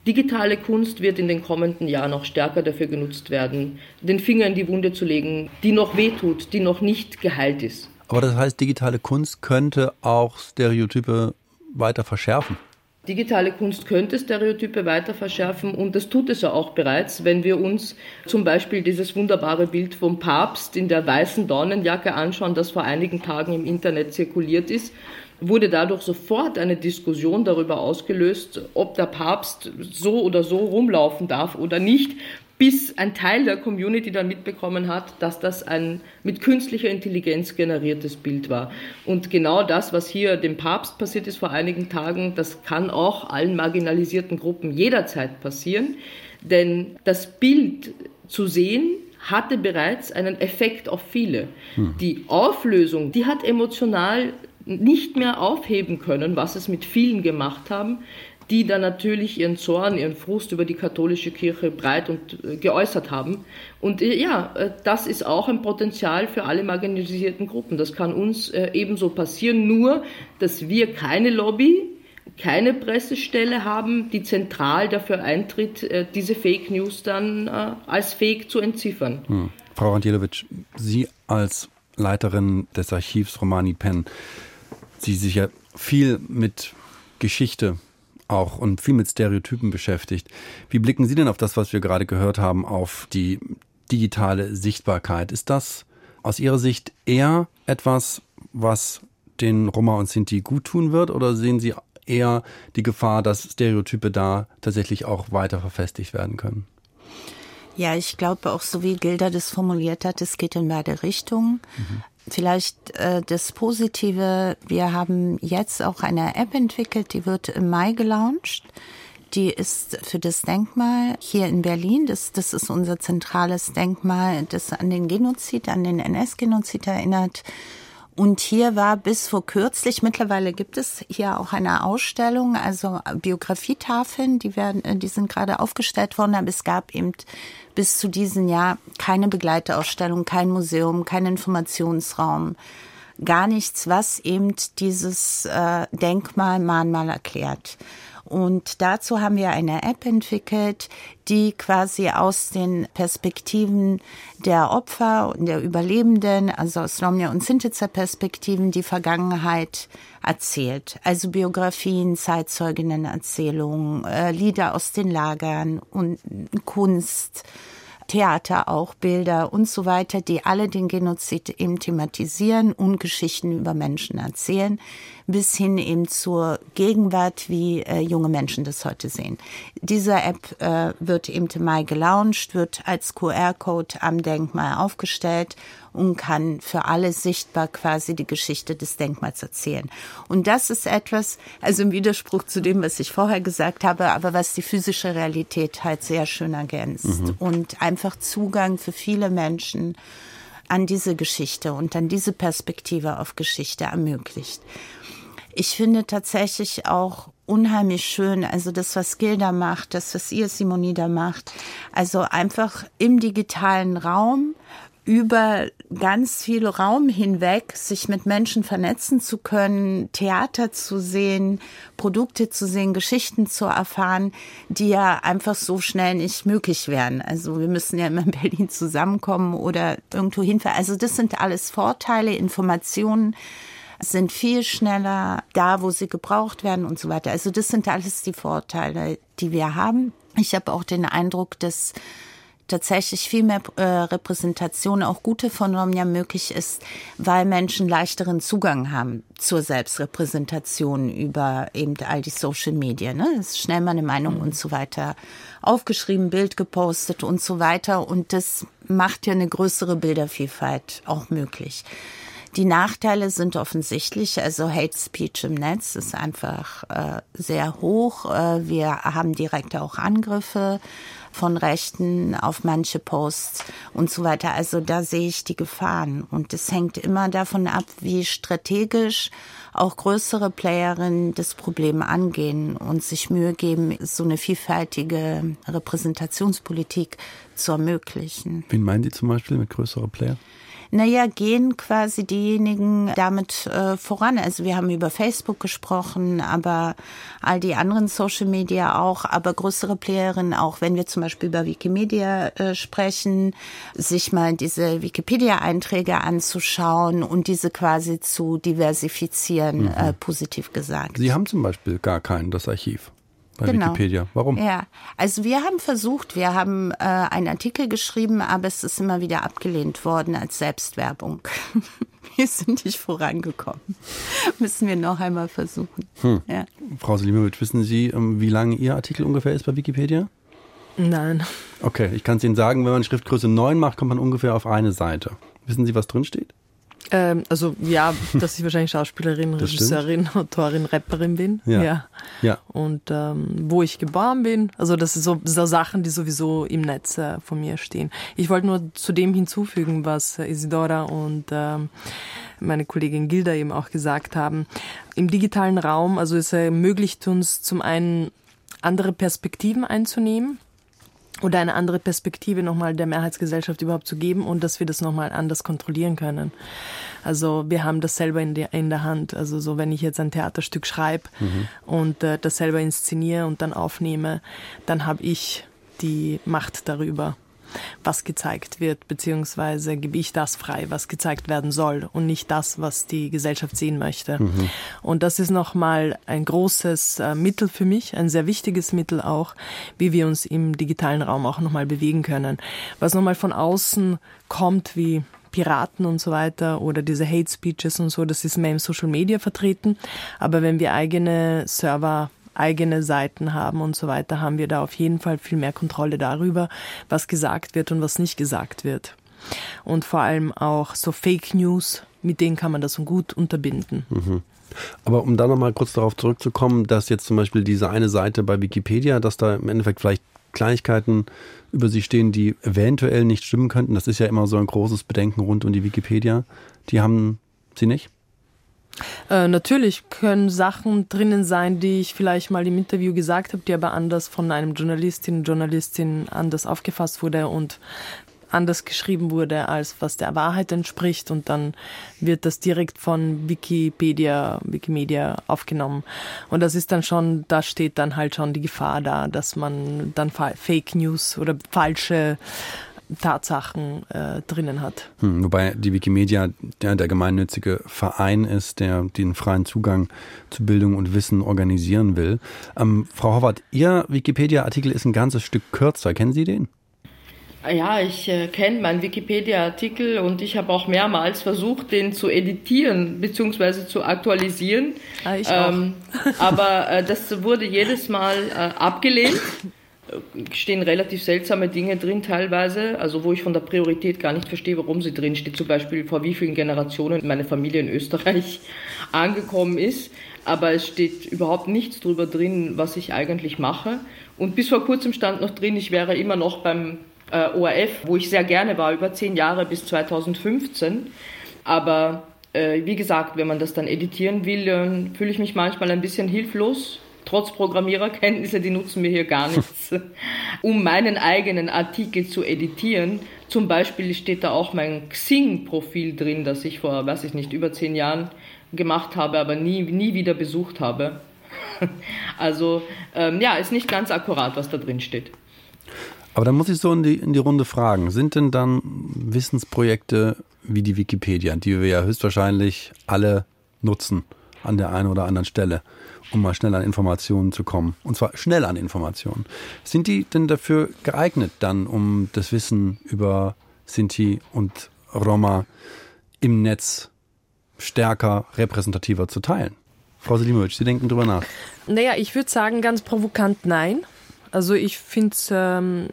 digitale Kunst wird in den kommenden Jahren noch stärker dafür genutzt werden, den Finger in die Wunde zu legen, die noch wehtut, die noch nicht geheilt ist. Aber das heißt, digitale Kunst könnte auch Stereotype weiter verschärfen. Digitale Kunst könnte Stereotype weiter verschärfen und das tut es ja auch bereits, wenn wir uns zum Beispiel dieses wunderbare Bild vom Papst in der weißen Dornenjacke anschauen, das vor einigen Tagen im Internet zirkuliert ist wurde dadurch sofort eine Diskussion darüber ausgelöst, ob der Papst so oder so rumlaufen darf oder nicht bis ein Teil der Community dann mitbekommen hat, dass das ein mit künstlicher Intelligenz generiertes Bild war. Und genau das, was hier dem Papst passiert ist vor einigen Tagen, das kann auch allen marginalisierten Gruppen jederzeit passieren. Denn das Bild zu sehen, hatte bereits einen Effekt auf viele. Hm. Die Auflösung, die hat emotional nicht mehr aufheben können, was es mit vielen gemacht haben die dann natürlich ihren Zorn, ihren Frust über die katholische Kirche breit und äh, geäußert haben. Und äh, ja, äh, das ist auch ein Potenzial für alle marginalisierten Gruppen. Das kann uns ebenso passieren, nur dass wir keine Lobby, keine Pressestelle haben, die zentral dafür eintritt, diese Fake News dann als Fake zu entziffern. Hm. Frau Randjelovic, Sie als Leiterin des Archivs Romani Penn, Sie sich ja viel mit Geschichte auch und viel mit Stereotypen beschäftigt. Wie blicken Sie denn auf das, was wir gerade gehört haben, auf die digitale Sichtbarkeit? Ist das aus Ihrer Sicht eher etwas, was den Roma und Sinti gut tun wird oder sehen Sie eher die Gefahr, dass Stereotype da tatsächlich auch weiter verfestigt werden können? Ja, ich glaube auch, so wie Gilda das formuliert hat, es geht in beide Richtungen. Mhm. Vielleicht äh, das Positive, wir haben jetzt auch eine App entwickelt, die wird im Mai gelauncht. Die ist für das Denkmal hier in Berlin. Das, das ist unser zentrales Denkmal, das an den Genozid, an den NS-Genozid erinnert. Und hier war bis vor kürzlich, mittlerweile gibt es hier auch eine Ausstellung, also Biografietafeln, die werden, äh, die sind gerade aufgestellt worden, aber es gab eben bis zu diesem Jahr keine Begleitausstellung, kein Museum, kein Informationsraum, gar nichts, was eben dieses äh, Denkmal, Mahnmal erklärt. Und dazu haben wir eine App entwickelt, die quasi aus den Perspektiven der Opfer und der Überlebenden, also aus Romja und Sintetzer Perspektiven, die Vergangenheit erzählt. Also Biografien, Zeitzeuginnenerzählungen, äh, Lieder aus den Lagern und Kunst, Theater auch, Bilder und so weiter, die alle den Genozid eben thematisieren und Geschichten über Menschen erzählen, bis hin eben zur Gegenwart, wie äh, junge Menschen das heute sehen. Diese App äh, wird eben im Mai gelauncht, wird als QR-Code am Denkmal aufgestellt und kann für alle sichtbar quasi die Geschichte des Denkmals erzählen. Und das ist etwas, also im Widerspruch zu dem, was ich vorher gesagt habe, aber was die physische Realität halt sehr schön ergänzt mhm. und einfach Zugang für viele Menschen an diese Geschichte und an diese Perspektive auf Geschichte ermöglicht. Ich finde tatsächlich auch unheimlich schön, also das, was Gilda macht, das, was ihr Simonida macht, also einfach im digitalen Raum über ganz viel Raum hinweg sich mit Menschen vernetzen zu können, Theater zu sehen, Produkte zu sehen, Geschichten zu erfahren, die ja einfach so schnell nicht möglich wären. Also wir müssen ja immer in Berlin zusammenkommen oder irgendwo hinfahren. Also das sind alles Vorteile, Informationen sind viel schneller da, wo sie gebraucht werden und so weiter. Also das sind alles die Vorteile, die wir haben. Ich habe auch den Eindruck, dass tatsächlich viel mehr äh, Repräsentation, auch gute von Romja möglich ist, weil Menschen leichteren Zugang haben zur Selbstrepräsentation über eben all die Social Media. Ne? Es ist schnell mal eine Meinung mhm. und so weiter aufgeschrieben, Bild gepostet und so weiter. Und das macht ja eine größere Bildervielfalt auch möglich. Die Nachteile sind offensichtlich. Also Hate Speech im Netz ist einfach äh, sehr hoch. Äh, wir haben direkt auch Angriffe von Rechten auf manche Posts und so weiter. Also da sehe ich die Gefahren. Und es hängt immer davon ab, wie strategisch auch größere Playerinnen das Problem angehen und sich Mühe geben, so eine vielfältige Repräsentationspolitik zu ermöglichen. Wen meinen Sie zum Beispiel mit größeren Player? Naja, gehen quasi diejenigen damit äh, voran. Also wir haben über Facebook gesprochen, aber all die anderen Social Media auch, aber größere Playerinnen auch, wenn wir zum Beispiel über Wikimedia äh, sprechen, sich mal diese Wikipedia-Einträge anzuschauen und diese quasi zu diversifizieren, mhm. äh, positiv gesagt. Sie haben zum Beispiel gar keinen, das Archiv bei genau. Wikipedia. Warum? Ja, also wir haben versucht, wir haben äh, einen Artikel geschrieben, aber es ist immer wieder abgelehnt worden als Selbstwerbung. *laughs* wir sind nicht vorangekommen. *laughs* Müssen wir noch einmal versuchen. Hm. Ja. Frau Selimovic, wissen Sie, ähm, wie lange Ihr Artikel ungefähr ist bei Wikipedia? Nein. Okay, ich kann es Ihnen sagen, wenn man Schriftgröße 9 macht, kommt man ungefähr auf eine Seite. Wissen Sie, was drin steht? Ähm, also ja, *laughs* dass ich wahrscheinlich Schauspielerin, Regisseurin, Autorin, Rapperin bin. Ja. ja. ja. Und ähm, wo ich geboren bin. Also das sind so, so Sachen, die sowieso im Netz äh, von mir stehen. Ich wollte nur zu dem hinzufügen, was äh, Isidora und ähm, meine Kollegin Gilda eben auch gesagt haben. Im digitalen Raum, also es ermöglicht uns zum einen andere Perspektiven einzunehmen oder eine andere Perspektive nochmal der Mehrheitsgesellschaft überhaupt zu geben und dass wir das nochmal anders kontrollieren können. Also wir haben das selber in der, in der Hand. Also so, wenn ich jetzt ein Theaterstück schreibe mhm. und äh, das selber inszeniere und dann aufnehme, dann habe ich die Macht darüber. Was gezeigt wird, beziehungsweise gebe ich das frei, was gezeigt werden soll und nicht das, was die Gesellschaft sehen möchte. Mhm. Und das ist nochmal ein großes äh, Mittel für mich, ein sehr wichtiges Mittel auch, wie wir uns im digitalen Raum auch nochmal bewegen können. Was nochmal von außen kommt, wie Piraten und so weiter oder diese Hate Speeches und so, das ist mehr im Social Media vertreten. Aber wenn wir eigene Server eigene Seiten haben und so weiter, haben wir da auf jeden Fall viel mehr Kontrolle darüber, was gesagt wird und was nicht gesagt wird. Und vor allem auch so Fake News, mit denen kann man das so gut unterbinden. Mhm. Aber um da nochmal kurz darauf zurückzukommen, dass jetzt zum Beispiel diese eine Seite bei Wikipedia, dass da im Endeffekt vielleicht Kleinigkeiten über sie stehen, die eventuell nicht stimmen könnten. Das ist ja immer so ein großes Bedenken rund um die Wikipedia. Die haben sie nicht? Äh, natürlich können Sachen drinnen sein, die ich vielleicht mal im Interview gesagt habe, die aber anders von einem Journalistin, Journalistin anders aufgefasst wurde und anders geschrieben wurde, als was der Wahrheit entspricht und dann wird das direkt von Wikipedia, Wikimedia aufgenommen. Und das ist dann schon, da steht dann halt schon die Gefahr da, dass man dann Fake News oder falsche Tatsachen äh, drinnen hat. Hm, wobei die Wikimedia der, der gemeinnützige Verein ist, der den freien Zugang zu Bildung und Wissen organisieren will. Ähm, Frau Howard, Ihr Wikipedia-Artikel ist ein ganzes Stück kürzer. Kennen Sie den? Ja, ich äh, kenne meinen Wikipedia-Artikel und ich habe auch mehrmals versucht, den zu editieren bzw. zu aktualisieren. Ah, ich ähm, auch. *laughs* aber äh, das wurde jedes Mal äh, abgelehnt. Stehen relativ seltsame Dinge drin teilweise, also wo ich von der Priorität gar nicht verstehe, warum sie drin steht. Zum Beispiel vor wie vielen Generationen meine Familie in Österreich *laughs* angekommen ist. Aber es steht überhaupt nichts drüber drin, was ich eigentlich mache. Und bis vor kurzem stand noch drin, ich wäre immer noch beim äh, ORF, wo ich sehr gerne war, über zehn Jahre bis 2015. Aber äh, wie gesagt, wenn man das dann editieren will, dann fühle ich mich manchmal ein bisschen hilflos. Trotz Programmiererkenntnisse, die nutzen mir hier gar nichts, *laughs* um meinen eigenen Artikel zu editieren. Zum Beispiel steht da auch mein Xing-Profil drin, das ich vor, weiß ich nicht, über zehn Jahren gemacht habe, aber nie, nie wieder besucht habe. *laughs* Also ähm, ja, ist nicht ganz akkurat, was da drin steht. Aber dann muss ich so in die, in die Runde fragen, sind denn dann Wissensprojekte wie die Wikipedia, die wir ja höchstwahrscheinlich alle nutzen an der einen oder anderen Stelle, um mal schnell an Informationen zu kommen, und zwar schnell an Informationen, sind die denn dafür geeignet dann, um das Wissen über Sinti und Roma im Netz stärker, repräsentativer zu teilen? Frau Selimovic, Sie denken drüber nach. Naja, ich würde sagen ganz provokant nein. Also ich finde es ähm,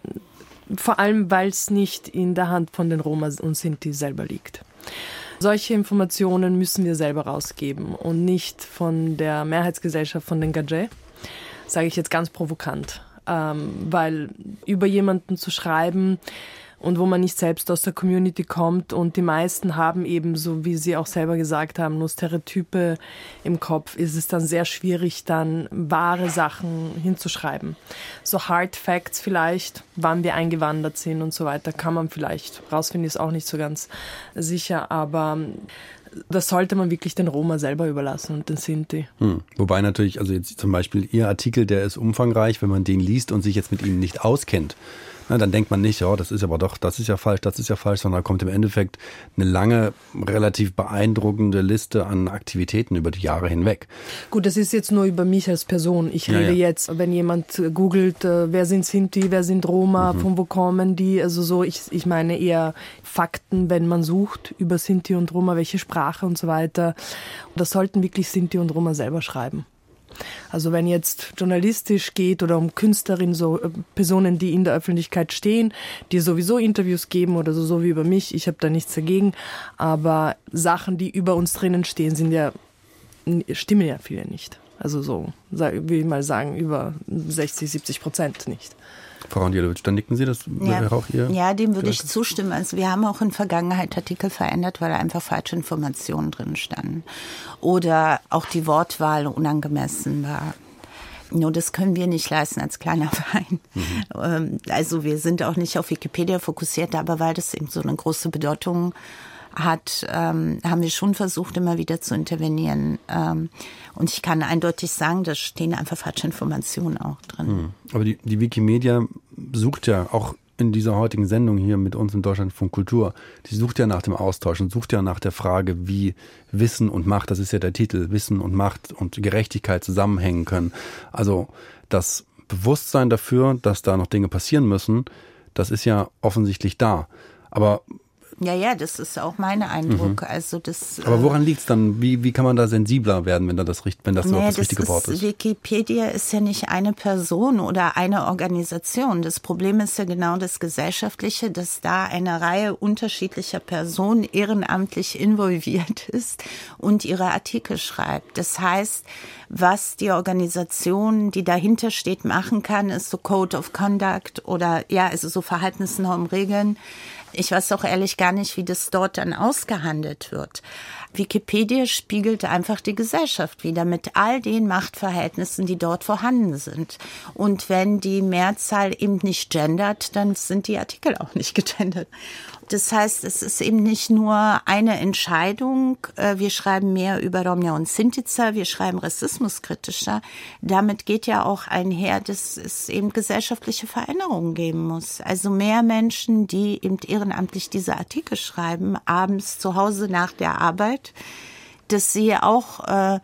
vor allem, weil es nicht in der Hand von den Roma und Sinti selber liegt. Solche Informationen müssen wir selber rausgeben und nicht von der Mehrheitsgesellschaft, von den Gadget, sage ich jetzt ganz provokant. Ähm, weil über jemanden zu schreiben, und wo man nicht selbst aus der Community kommt. Und die meisten haben eben, so wie Sie auch selber gesagt haben, nur Stereotype im Kopf, ist es dann sehr schwierig, dann wahre Sachen hinzuschreiben. So Hard Facts vielleicht, wann wir eingewandert sind und so weiter, kann man vielleicht rausfinden, ist auch nicht so ganz sicher, aber das sollte man wirklich den Roma selber überlassen und den Sinti. Hm. Wobei natürlich, also jetzt zum Beispiel Ihr Artikel, der ist umfangreich, wenn man den liest und sich jetzt mit ihm nicht auskennt na, dann denkt man nicht, ja, das ist aber doch, das ist ja falsch, das ist ja falsch, sondern da kommt im Endeffekt eine lange, relativ beeindruckende Liste an Aktivitäten über die Jahre hinweg. Gut, das ist jetzt nur über mich als Person. Ich rede ja, ja. jetzt, wenn jemand googelt, äh, wer sind Sinti, wer sind Roma, mhm. von wo kommen die, also so, ich, ich meine eher Fakten, wenn man sucht über Sinti und Roma, welche Sprache und so weiter. Und das sollten wirklich Sinti und Roma selber schreiben. Also wenn jetzt journalistisch geht oder um Künstlerinnen, so äh, Personen, die in der Öffentlichkeit stehen, die sowieso Interviews geben oder so, so wie über mich, ich habe da nichts dagegen. Aber Sachen, die über uns drinnen stehen, sind ja, stimmen ja viele nicht. Also so, will ich mal sagen, über 60, 70 Prozent nicht. Frau Andjelowitsch, dann nicken Sie das ja. auch Ihr? Ja, dem würde ich zustimmen. Also wir haben auch in Vergangenheit Artikel verändert, weil da einfach falsche Informationen drin standen. Oder auch die Wortwahl unangemessen war. Nur das können wir nicht leisten als kleiner *laughs* Verein. Mhm. Also wir sind auch nicht auf Wikipedia fokussiert, aber weil das eben so eine große Bedeutung hat, ähm, haben wir schon versucht, immer wieder zu intervenieren. Ähm, und ich kann eindeutig sagen, da stehen einfach falsche Informationen auch drin. Hm. Aber die, die Wikimedia sucht ja auch in dieser heutigen Sendung hier mit uns in Deutschland von Kultur, die sucht ja nach dem Austausch und sucht ja nach der Frage, wie Wissen und Macht, das ist ja der Titel, Wissen und Macht und Gerechtigkeit zusammenhängen können. Also das Bewusstsein dafür, dass da noch Dinge passieren müssen, das ist ja offensichtlich da. Aber ja, ja, das ist auch mein Eindruck. Mhm. Also das. Aber äh, woran liegt es dann? Wie, wie kann man da sensibler werden, wenn da das, wenn das nee, das, das richtige ist, Wort ist? Wikipedia ist ja nicht eine Person oder eine Organisation. Das Problem ist ja genau das Gesellschaftliche, dass da eine Reihe unterschiedlicher Personen ehrenamtlich involviert *laughs* ist und ihre Artikel schreibt. Das heißt, was die Organisation, die dahinter steht, machen kann, ist so Code of Conduct oder ja, also so Verhaltensnormen, Regeln ich weiß auch ehrlich gar nicht, wie das dort dann ausgehandelt wird. Wikipedia spiegelt einfach die Gesellschaft wieder mit all den Machtverhältnissen, die dort vorhanden sind. Und wenn die Mehrzahl eben nicht gendert, dann sind die Artikel auch nicht *laughs* gegendert. Das heißt, es ist eben nicht nur eine Entscheidung, äh, wir schreiben mehr über Romja und Sintica, wir schreiben rassismuskritischer. Damit geht ja auch einher, dass es eben gesellschaftliche Veränderungen geben muss. Also mehr Menschen, die eben ehrenamtlich diese Artikel schreiben, abends zu Hause nach der Arbeit, dass sie auch äh,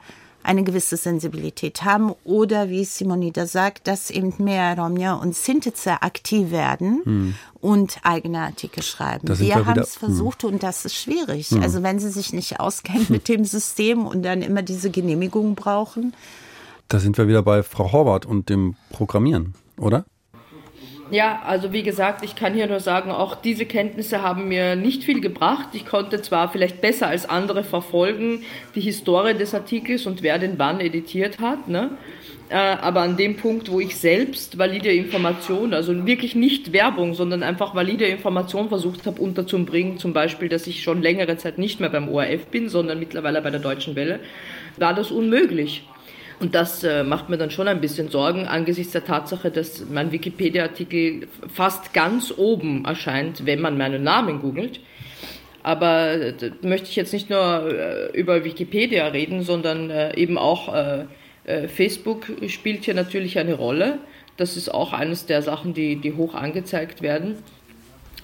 eine gewisse Sensibilität haben oder wie Simonida sagt, dass eben mehr Romja und Sintize aktiv werden hm. und eigene Artikel schreiben. Wir, wir haben es hm. versucht hm. und das ist schwierig. Hm. Also wenn sie sich nicht auskennen mit dem *laughs* System und dann immer diese Genehmigung brauchen. Da sind wir wieder bei Frau Horvath und dem Programmieren, oder? Ja, also wie gesagt, ich kann hier nur sagen, auch diese Kenntnisse haben mir nicht viel gebracht. Ich konnte zwar vielleicht besser als andere verfolgen die Historie des Artikels und wer den wann editiert hat, ne? Äh, aber an dem Punkt, wo ich selbst valide Informationen, also wirklich nicht Werbung, sondern einfach valide Informationen versucht habe unterzubringen, zum Beispiel, dass ich schon längere Zeit nicht mehr beim ORF bin, sondern mittlerweile bei der Deutschen Welle, war das unmöglich. Und das äh, macht mir dann schon ein bisschen Sorgen angesichts der Tatsache, dass mein Wikipedia-Artikel fast ganz oben erscheint, wenn man meinen Namen googelt. Aber äh, möchte ich jetzt nicht nur äh, über Wikipedia reden, sondern äh, eben auch äh, äh, Facebook spielt hier natürlich eine Rolle. Das ist auch eines der Sachen, die, die hoch angezeigt werden.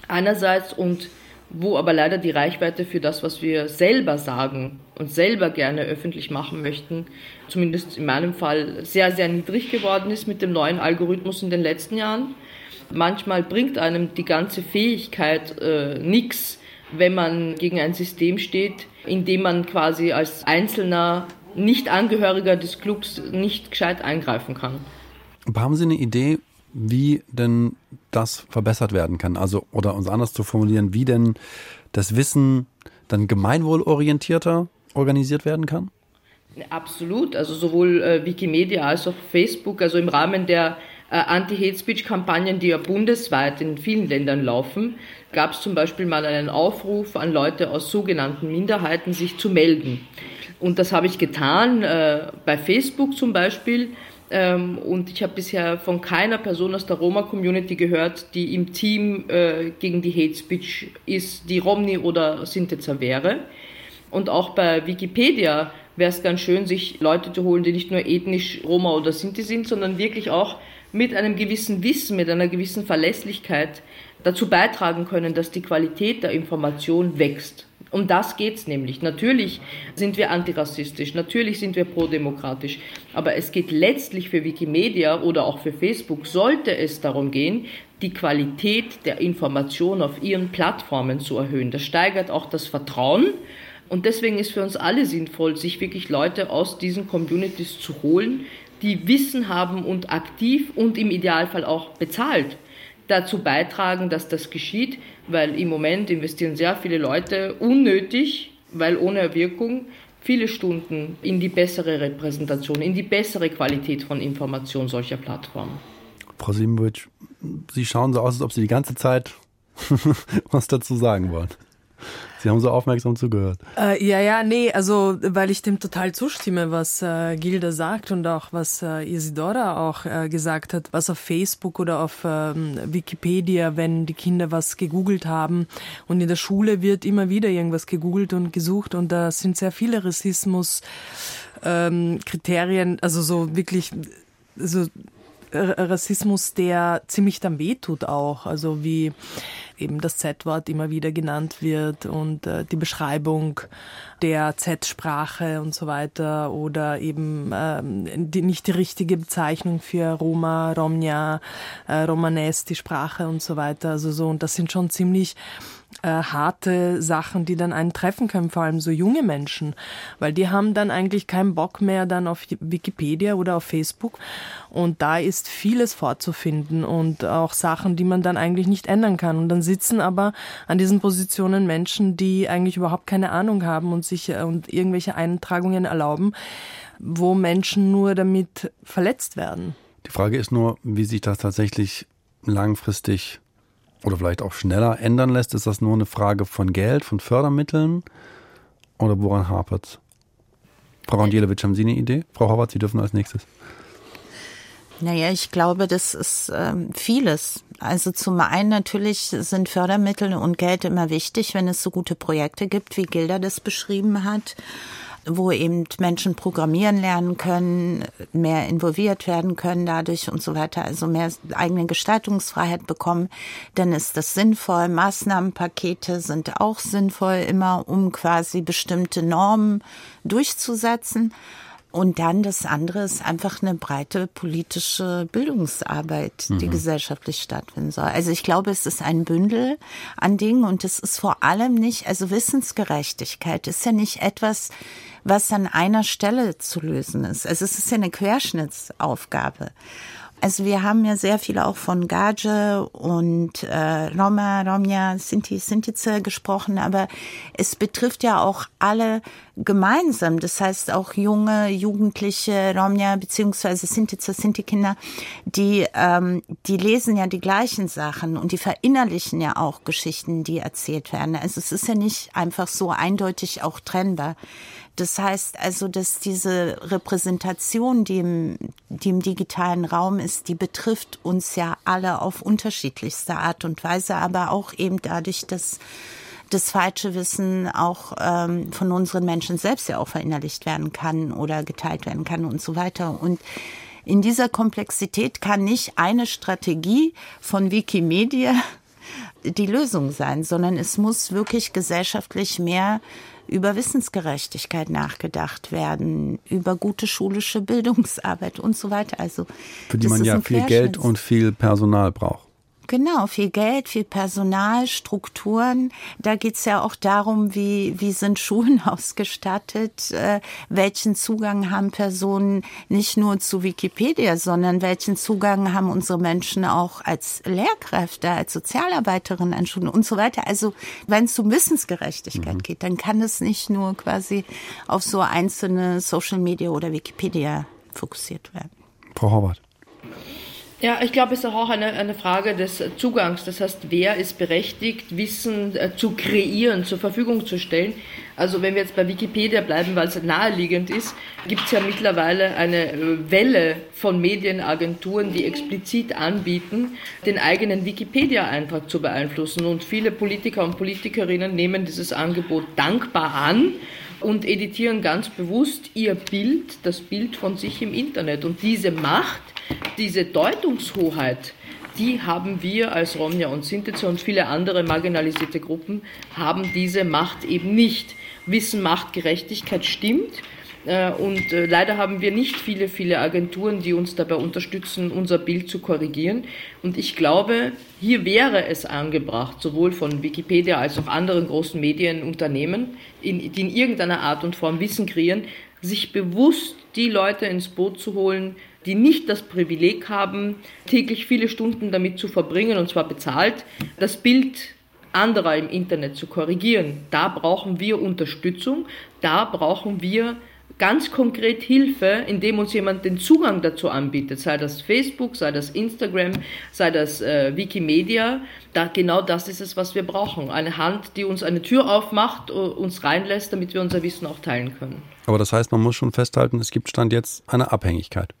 Einerseits und wo aber leider die Reichweite für das, was wir selber sagen und selber gerne öffentlich machen möchten, zumindest in meinem Fall sehr, sehr niedrig geworden ist mit dem neuen Algorithmus in den letzten Jahren. Manchmal bringt einem die ganze Fähigkeit äh, nichts, wenn man gegen ein System steht, in dem man quasi als einzelner Nicht-Angehöriger des Clubs nicht gescheit eingreifen kann. Aber haben Sie eine Idee, wie denn das verbessert werden kann. Also, oder uns anders zu formulieren, wie denn das Wissen dann gemeinwohlorientierter organisiert werden kann? Absolut. Also sowohl äh, Wikimedia als auch Facebook, also im Rahmen der äh, Anti-Hate-Speech-Kampagnen, die ja bundesweit in vielen Ländern laufen, gab es zum Beispiel mal einen Aufruf an Leute aus sogenannten Minderheiten, sich zu melden. Und das habe ich getan, äh, bei Facebook zum Beispiel. Ähm, und ich habe bisher von keiner Person aus der Roma-Community gehört, die im Team äh, gegen die Hate Speech ist, die Romney oder Sintetzer wäre. Und auch bei Wikipedia wäre es ganz schön, sich Leute zu holen, die nicht nur ethnisch Roma oder Sinti sind, sondern wirklich auch mit einem gewissen Wissen, mit einer gewissen Verlässlichkeit dazu beitragen können, dass die Qualität der Information wächst. Um das geht es nämlich. Natürlich sind wir antirassistisch, natürlich sind wir prodemokratisch, aber es geht letztlich für Wikimedia oder auch für Facebook, sollte es darum gehen, die Qualität der Information auf ihren Plattformen zu erhöhen. Das steigert auch das Vertrauen. Und deswegen ist für uns alle sinnvoll, sich wirklich Leute aus diesen Communities zu holen, die Wissen haben und aktiv und im Idealfall auch bezahlt dazu beitragen, dass das geschieht, weil im Moment investieren sehr viele Leute unnötig, weil ohne Wirkung, viele Stunden in die bessere Repräsentation, in die bessere Qualität von Information solcher Plattformen. Frau Siebenwitsch, Sie schauen so aus, als ob Sie die ganze Zeit *laughs* was dazu sagen wollen. Sie haben so aufmerksam zugehört. Äh, ja, ja, nee, also weil ich dem total zustimme, was äh, Gilda sagt und auch was äh, Isidora auch äh, gesagt hat, was auf Facebook oder auf ähm, Wikipedia, wenn die Kinder was gegoogelt haben und in der Schule wird immer wieder irgendwas gegoogelt und gesucht und da sind sehr viele Rassismus ähm, Kriterien, also so wirklich so Rassismus, der ziemlich dann wehtut auch. Also wie eben das Z-Wort immer wieder genannt wird und äh, die Beschreibung der Z-Sprache und so weiter oder eben ähm, die, nicht die richtige Bezeichnung für Roma, Romnia, äh, Romanes, die Sprache und so weiter. Also so und das sind schon ziemlich äh, harte Sachen, die dann einen treffen können, vor allem so junge Menschen, weil die haben dann eigentlich keinen Bock mehr dann auf Wikipedia oder auf Facebook. Und da ist vieles vorzufinden und auch Sachen, die man dann eigentlich nicht ändern kann. Und dann sitzen aber an diesen Positionen Menschen, die eigentlich überhaupt keine Ahnung haben und sich äh, und irgendwelche Eintragungen erlauben, wo Menschen nur damit verletzt werden. Die Frage ist nur, wie sich das tatsächlich langfristig oder vielleicht auch schneller ändern lässt? Ist das nur eine Frage von Geld, von Fördermitteln oder woran hapert es? Frau Randielewitsch, haben Sie eine Idee? Frau Horvath, Sie dürfen als nächstes. Naja, ich glaube, das ist ähm, vieles. Also zum einen natürlich sind Fördermittel und Geld immer wichtig, wenn es so gute Projekte gibt, wie Gilda das beschrieben hat wo eben Menschen programmieren lernen können, mehr involviert werden können dadurch und so weiter, also mehr eigene Gestaltungsfreiheit bekommen, dann ist das sinnvoll. Maßnahmenpakete sind auch sinnvoll, immer um quasi bestimmte Normen durchzusetzen. Und dann das andere ist einfach eine breite politische Bildungsarbeit, die mhm. gesellschaftlich stattfinden soll. Also ich glaube, es ist ein Bündel an Dingen und es ist vor allem nicht, also Wissensgerechtigkeit ist ja nicht etwas, was an einer Stelle zu lösen ist. Also es ist ja eine Querschnittsaufgabe. Also wir haben ja sehr viele auch von Gage und äh, Roma, Romja, Sinti, Sintize gesprochen, aber es betrifft ja auch alle gemeinsam. Das heißt auch junge, jugendliche Romja beziehungsweise Sintize, Sinti-Kinder, die, ähm, die lesen ja die gleichen Sachen und die verinnerlichen ja auch Geschichten, die erzählt werden. Also es ist ja nicht einfach so eindeutig auch trennbar. Das heißt also, dass diese Repräsentation, die im, die im digitalen Raum ist, die betrifft uns ja alle auf unterschiedlichste Art und Weise, aber auch eben dadurch, dass das falsche Wissen auch ähm, von unseren Menschen selbst ja auch verinnerlicht werden kann oder geteilt werden kann und so weiter. Und in dieser Komplexität kann nicht eine Strategie von Wikimedia die Lösung sein, sondern es muss wirklich gesellschaftlich mehr über Wissensgerechtigkeit nachgedacht werden, über gute schulische Bildungsarbeit und so weiter. Also für die man ja viel Geld und viel Personal braucht. Genau, viel Geld, viel Personal, Strukturen. Da geht's ja auch darum, wie, wie sind Schulen *laughs* ausgestattet, äh, welchen Zugang haben Personen nicht nur zu Wikipedia, sondern welchen Zugang haben unsere Menschen auch als Lehrkräfte, als Sozialarbeiterinnen an Schulen und so weiter. Also wenn es um Wissensgerechtigkeit mhm. geht, dann kann es nicht nur quasi auf so einzelne Social Media oder Wikipedia fokussiert werden. Frau Horvath. Ja, ich glaube, es ist auch eine, eine Frage des Zugangs. Das heißt, wer ist berechtigt, Wissen äh, zu kreieren, zur Verfügung zu stellen? Also wenn wir jetzt bei Wikipedia bleiben, weil es naheliegend ist, gibt es ja mittlerweile eine äh, Welle von Medienagenturen, die explizit anbieten, den eigenen Wikipedia-Eintrag zu beeinflussen. Und viele Politiker und Politikerinnen nehmen dieses Angebot dankbar an und editieren ganz bewusst ihr Bild, das Bild von sich im Internet. Und diese Macht, diese Deutungshoheit, die haben wir als Romja und Sintize und viele andere marginalisierte Gruppen, haben diese Macht eben nicht. Wissen, Macht, Gerechtigkeit stimmt. Äh, und äh, leider haben wir nicht viele, viele Agenturen, die uns dabei unterstützen, unser Bild zu korrigieren. Und ich glaube, hier wäre es angebracht, sowohl von Wikipedia als auch anderen großen Medienunternehmen, die in irgendeiner Art und Form Wissen kreieren, sich bewusst die Leute ins Boot zu holen, die nicht das Privileg haben, täglich viele Stunden damit zu verbringen, und zwar bezahlt, das Bild anderer im Internet zu korrigieren. Da brauchen wir Unterstützung, da brauchen wir ganz konkret Hilfe, indem uns jemand den Zugang dazu anbietet, sei das Facebook, sei das Instagram, sei das äh, Wikimedia. Da, genau das ist es, was wir brauchen. Eine Hand, die uns eine Tür aufmacht, uh, uns reinlässt, damit wir unser Wissen auch teilen können. Aber das heißt, man muss schon festhalten, es gibt Stand jetzt eine Abhängigkeit.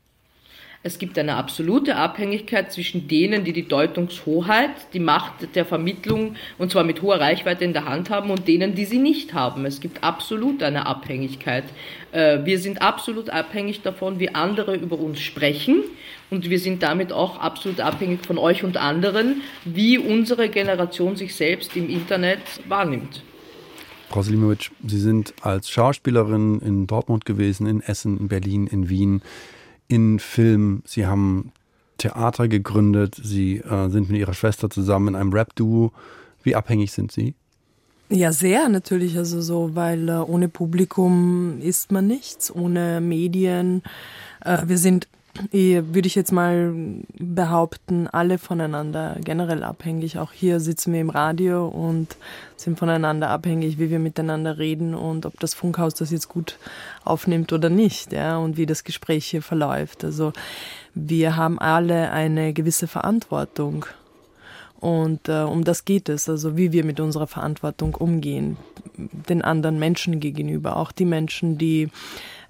Es gibt eine absolute Abhängigkeit zwischen denen, die die Deutungshoheit, die Macht der Vermittlung und zwar mit hoher Reichweite in der Hand haben und denen, die sie nicht haben. Es gibt absolut eine Abhängigkeit. Äh, wir sind absolut abhängig davon, wie andere über uns sprechen und wir sind damit auch absolut abhängig von euch und anderen, wie unsere Generation sich selbst im Internet wahrnimmt. Frau Selimovic, Sie sind als Schauspielerin in Dortmund gewesen, in Essen, in Berlin, in Wien in Film. Sie haben Theater gegründet. Sie äh, sind mit ihrer Schwester zusammen in einem Rap-Duo. Wie abhängig sind Sie? Ja, sehr natürlich. Also so, weil äh, ohne Publikum ist man nichts, ohne Medien. Äh, wir sind würde ich jetzt mal behaupten, alle voneinander generell abhängig. Auch hier sitzen wir im Radio und sind voneinander abhängig, wie wir miteinander reden und ob das Funkhaus das jetzt gut aufnimmt oder nicht, ja, und wie das Gespräch hier verläuft. Also wir haben alle eine gewisse Verantwortung. Und äh, um das geht es, also wie wir mit unserer Verantwortung umgehen, den anderen Menschen gegenüber, auch die Menschen, die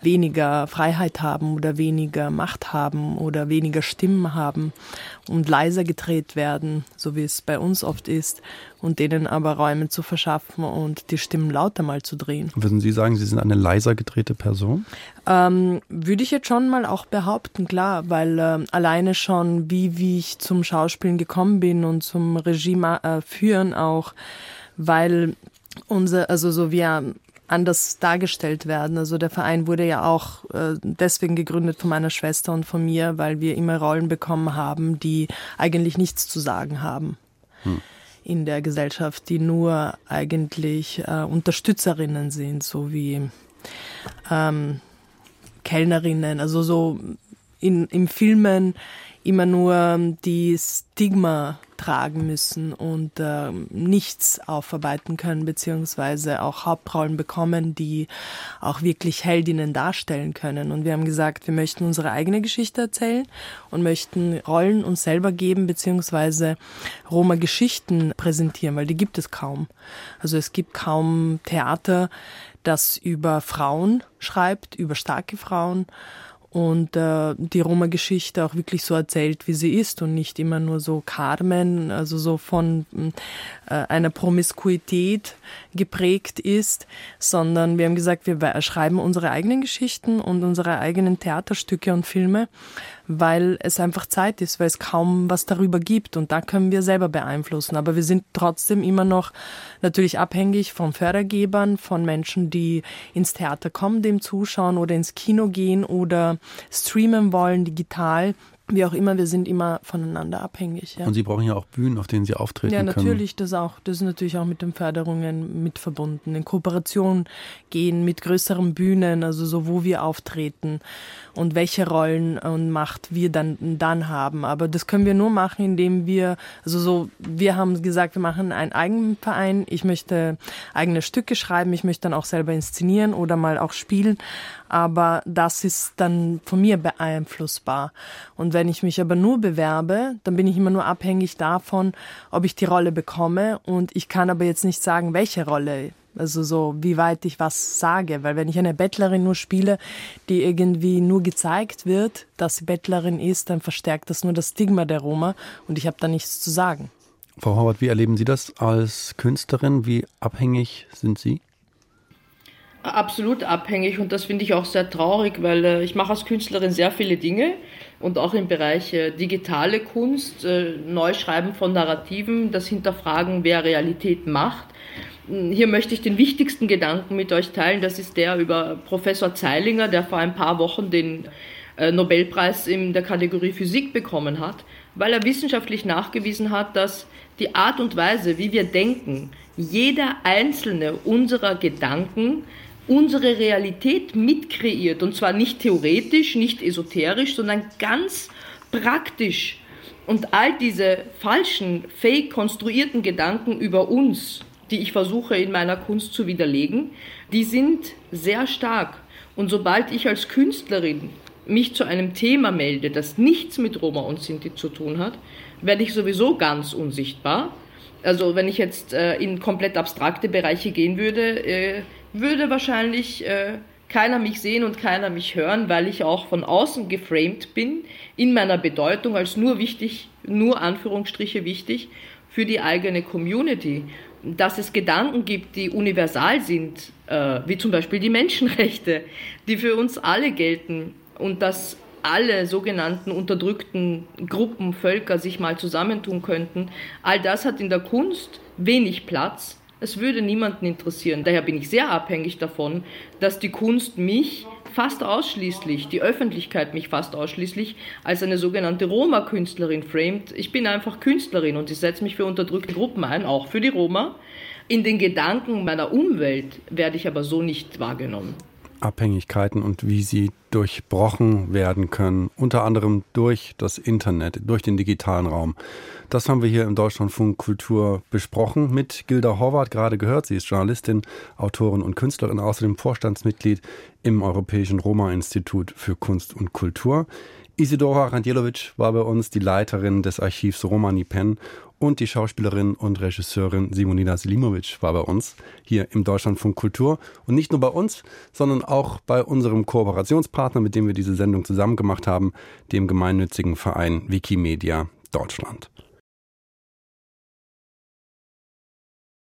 weniger Freiheit haben oder weniger Macht haben oder weniger Stimmen haben und leiser gedreht werden, so wie es bei uns oft ist, und denen aber Räume zu verschaffen und die Stimmen lauter mal zu drehen. Würden Sie sagen, Sie sind eine leiser gedrehte Person? Ähm, würde ich jetzt schon mal auch behaupten, klar, weil äh, alleine schon, wie, wie ich zum Schauspielen gekommen bin und zum Regime äh, führen auch, weil unser, also so wir anders dargestellt werden. Also der Verein wurde ja auch äh, deswegen gegründet von meiner Schwester und von mir, weil wir immer Rollen bekommen haben, die eigentlich nichts zu sagen haben. Hm. in der Gesellschaft, die nur eigentlich äh, Unterstützerinnen sind, so wie ähm, Kellnerinnen, also so in, in Filmen immer nur die Stigma tragen müssen und äh, nichts aufarbeiten können, beziehungsweise auch Hauptrollen bekommen, die auch wirklich Heldinnen darstellen können. Und wir haben gesagt, wir möchten unsere eigene Geschichte erzählen und möchten Rollen uns selber geben, beziehungsweise Roma-Geschichten präsentieren, weil die gibt es kaum. Also es gibt kaum Theater, das über Frauen schreibt, über starke Frauen und äh, die Roma-Geschichte auch wirklich so erzählt, wie sie ist und nicht immer nur so Carmen, also so von äh, einer Promiskuität geprägt ist, sondern wir haben gesagt, wir schreiben unsere eigenen Geschichten und unsere eigenen Theaterstücke und Filme weil es einfach Zeit ist, weil es kaum was darüber gibt und da können wir selber beeinflussen. Aber wir sind trotzdem immer noch natürlich abhängig von Fördergebern, von Menschen, die ins Theater kommen, dem zuschauen oder ins Kino gehen oder streamen wollen digital wie auch immer, wir sind immer voneinander abhängig. Ja. Und Sie brauchen ja auch Bühnen, auf denen Sie auftreten können. Ja, natürlich, können. das auch. Das ist natürlich auch mit den Förderungen mit verbunden. In Kooperation gehen mit größeren Bühnen, also so, wo wir auftreten und welche Rollen und Macht wir dann, dann haben. Aber das können wir nur machen, indem wir, also so, wir haben gesagt, wir machen einen eigenen Verein. Ich möchte eigene Stücke schreiben, ich möchte dann auch selber inszenieren oder mal auch spielen aber das ist dann von mir beeinflussbar. Und wenn ich mich aber nur bewerbe, dann bin ich immer nur abhängig davon, ob ich die Rolle bekomme und ich kann aber jetzt nicht sagen, welche Rolle. Also so, wie weit ich was sage. Weil wenn ich eine Bettlerin nur spiele, die irgendwie nur gezeigt wird, dass sie Bettlerin ist, dann verstärkt das nur das Stigma der Roma und ich habe da nichts zu sagen. Frau Howard, wie erleben Sie das als Künstlerin? Wie abhängig sind Sie? Absolut abhängig und das finde ich auch sehr traurig, weil äh, ich mache als Künstlerin sehr viele Dinge und auch im Bereich äh, digitale Kunst, äh, Neuschreiben von Narrativen, das Hinterfragen, wer Realität macht. Hm, hier möchte ich den wichtigsten Gedanken mit euch teilen, das ist der über Professor Zeilinger, der vor ein paar Wochen den äh, Nobelpreis in der Kategorie Physik bekommen hat, weil er wissenschaftlich nachgewiesen hat, dass die Art und Weise, wie wir denken, jeder einzelne unserer Gedanken unsere Realität mitkreiert. Und zwar nicht theoretisch, nicht esoterisch, sondern ganz praktisch. Und all diese falschen, fake konstruierten Gedanken über uns, die ich versuche in meiner Kunst zu widerlegen, die sind sehr stark. Und sobald ich als Künstlerin mich zu einem Thema melde, das nichts mit Roma und Sinti zu tun hat, werde ich sowieso ganz unsichtbar. Also wenn ich jetzt äh, in komplett abstrakte Bereiche gehen würde, äh, würde wahrscheinlich äh, keiner mich sehen und keiner mich hören, weil ich auch von außen geframed bin in meiner Bedeutung als nur wichtig, nur Anführungsstriche wichtig für die eigene Community. Dass es Gedanken gibt, die universal sind, äh, wie zum Beispiel die Menschenrechte, die für uns alle gelten und dass alle sogenannten unterdrückten Gruppen, Völker sich mal zusammentun könnten, all das hat in der Kunst wenig Platz. Es würde niemanden interessieren. Daher bin ich sehr abhängig davon, dass die Kunst mich fast ausschließlich, die Öffentlichkeit mich fast ausschließlich als eine sogenannte Roma-Künstlerin framed. Ich bin einfach Künstlerin und ich setze mich für unterdrückte Gruppen ein, auch für die Roma. In den Gedanken meiner Umwelt werde ich aber so nicht wahrgenommen. Abhängigkeiten und wie sie durchbrochen werden können, unter anderem durch das Internet, durch den digitalen Raum. Das haben wir hier im Deutschlandfunk Kultur besprochen mit Gilda Horvath, gerade gehört. Sie ist Journalistin, Autorin und Künstlerin, außerdem Vorstandsmitglied im Europäischen Roma-Institut für Kunst und Kultur. Isidora Randjelovic war bei uns die Leiterin des Archivs Romani Pen und die Schauspielerin und Regisseurin Simonina Selimovic war bei uns hier im Deutschlandfunk Kultur. Und nicht nur bei uns, sondern auch bei unserem Kooperationspartner, mit dem wir diese Sendung zusammen gemacht haben, dem gemeinnützigen Verein Wikimedia Deutschland.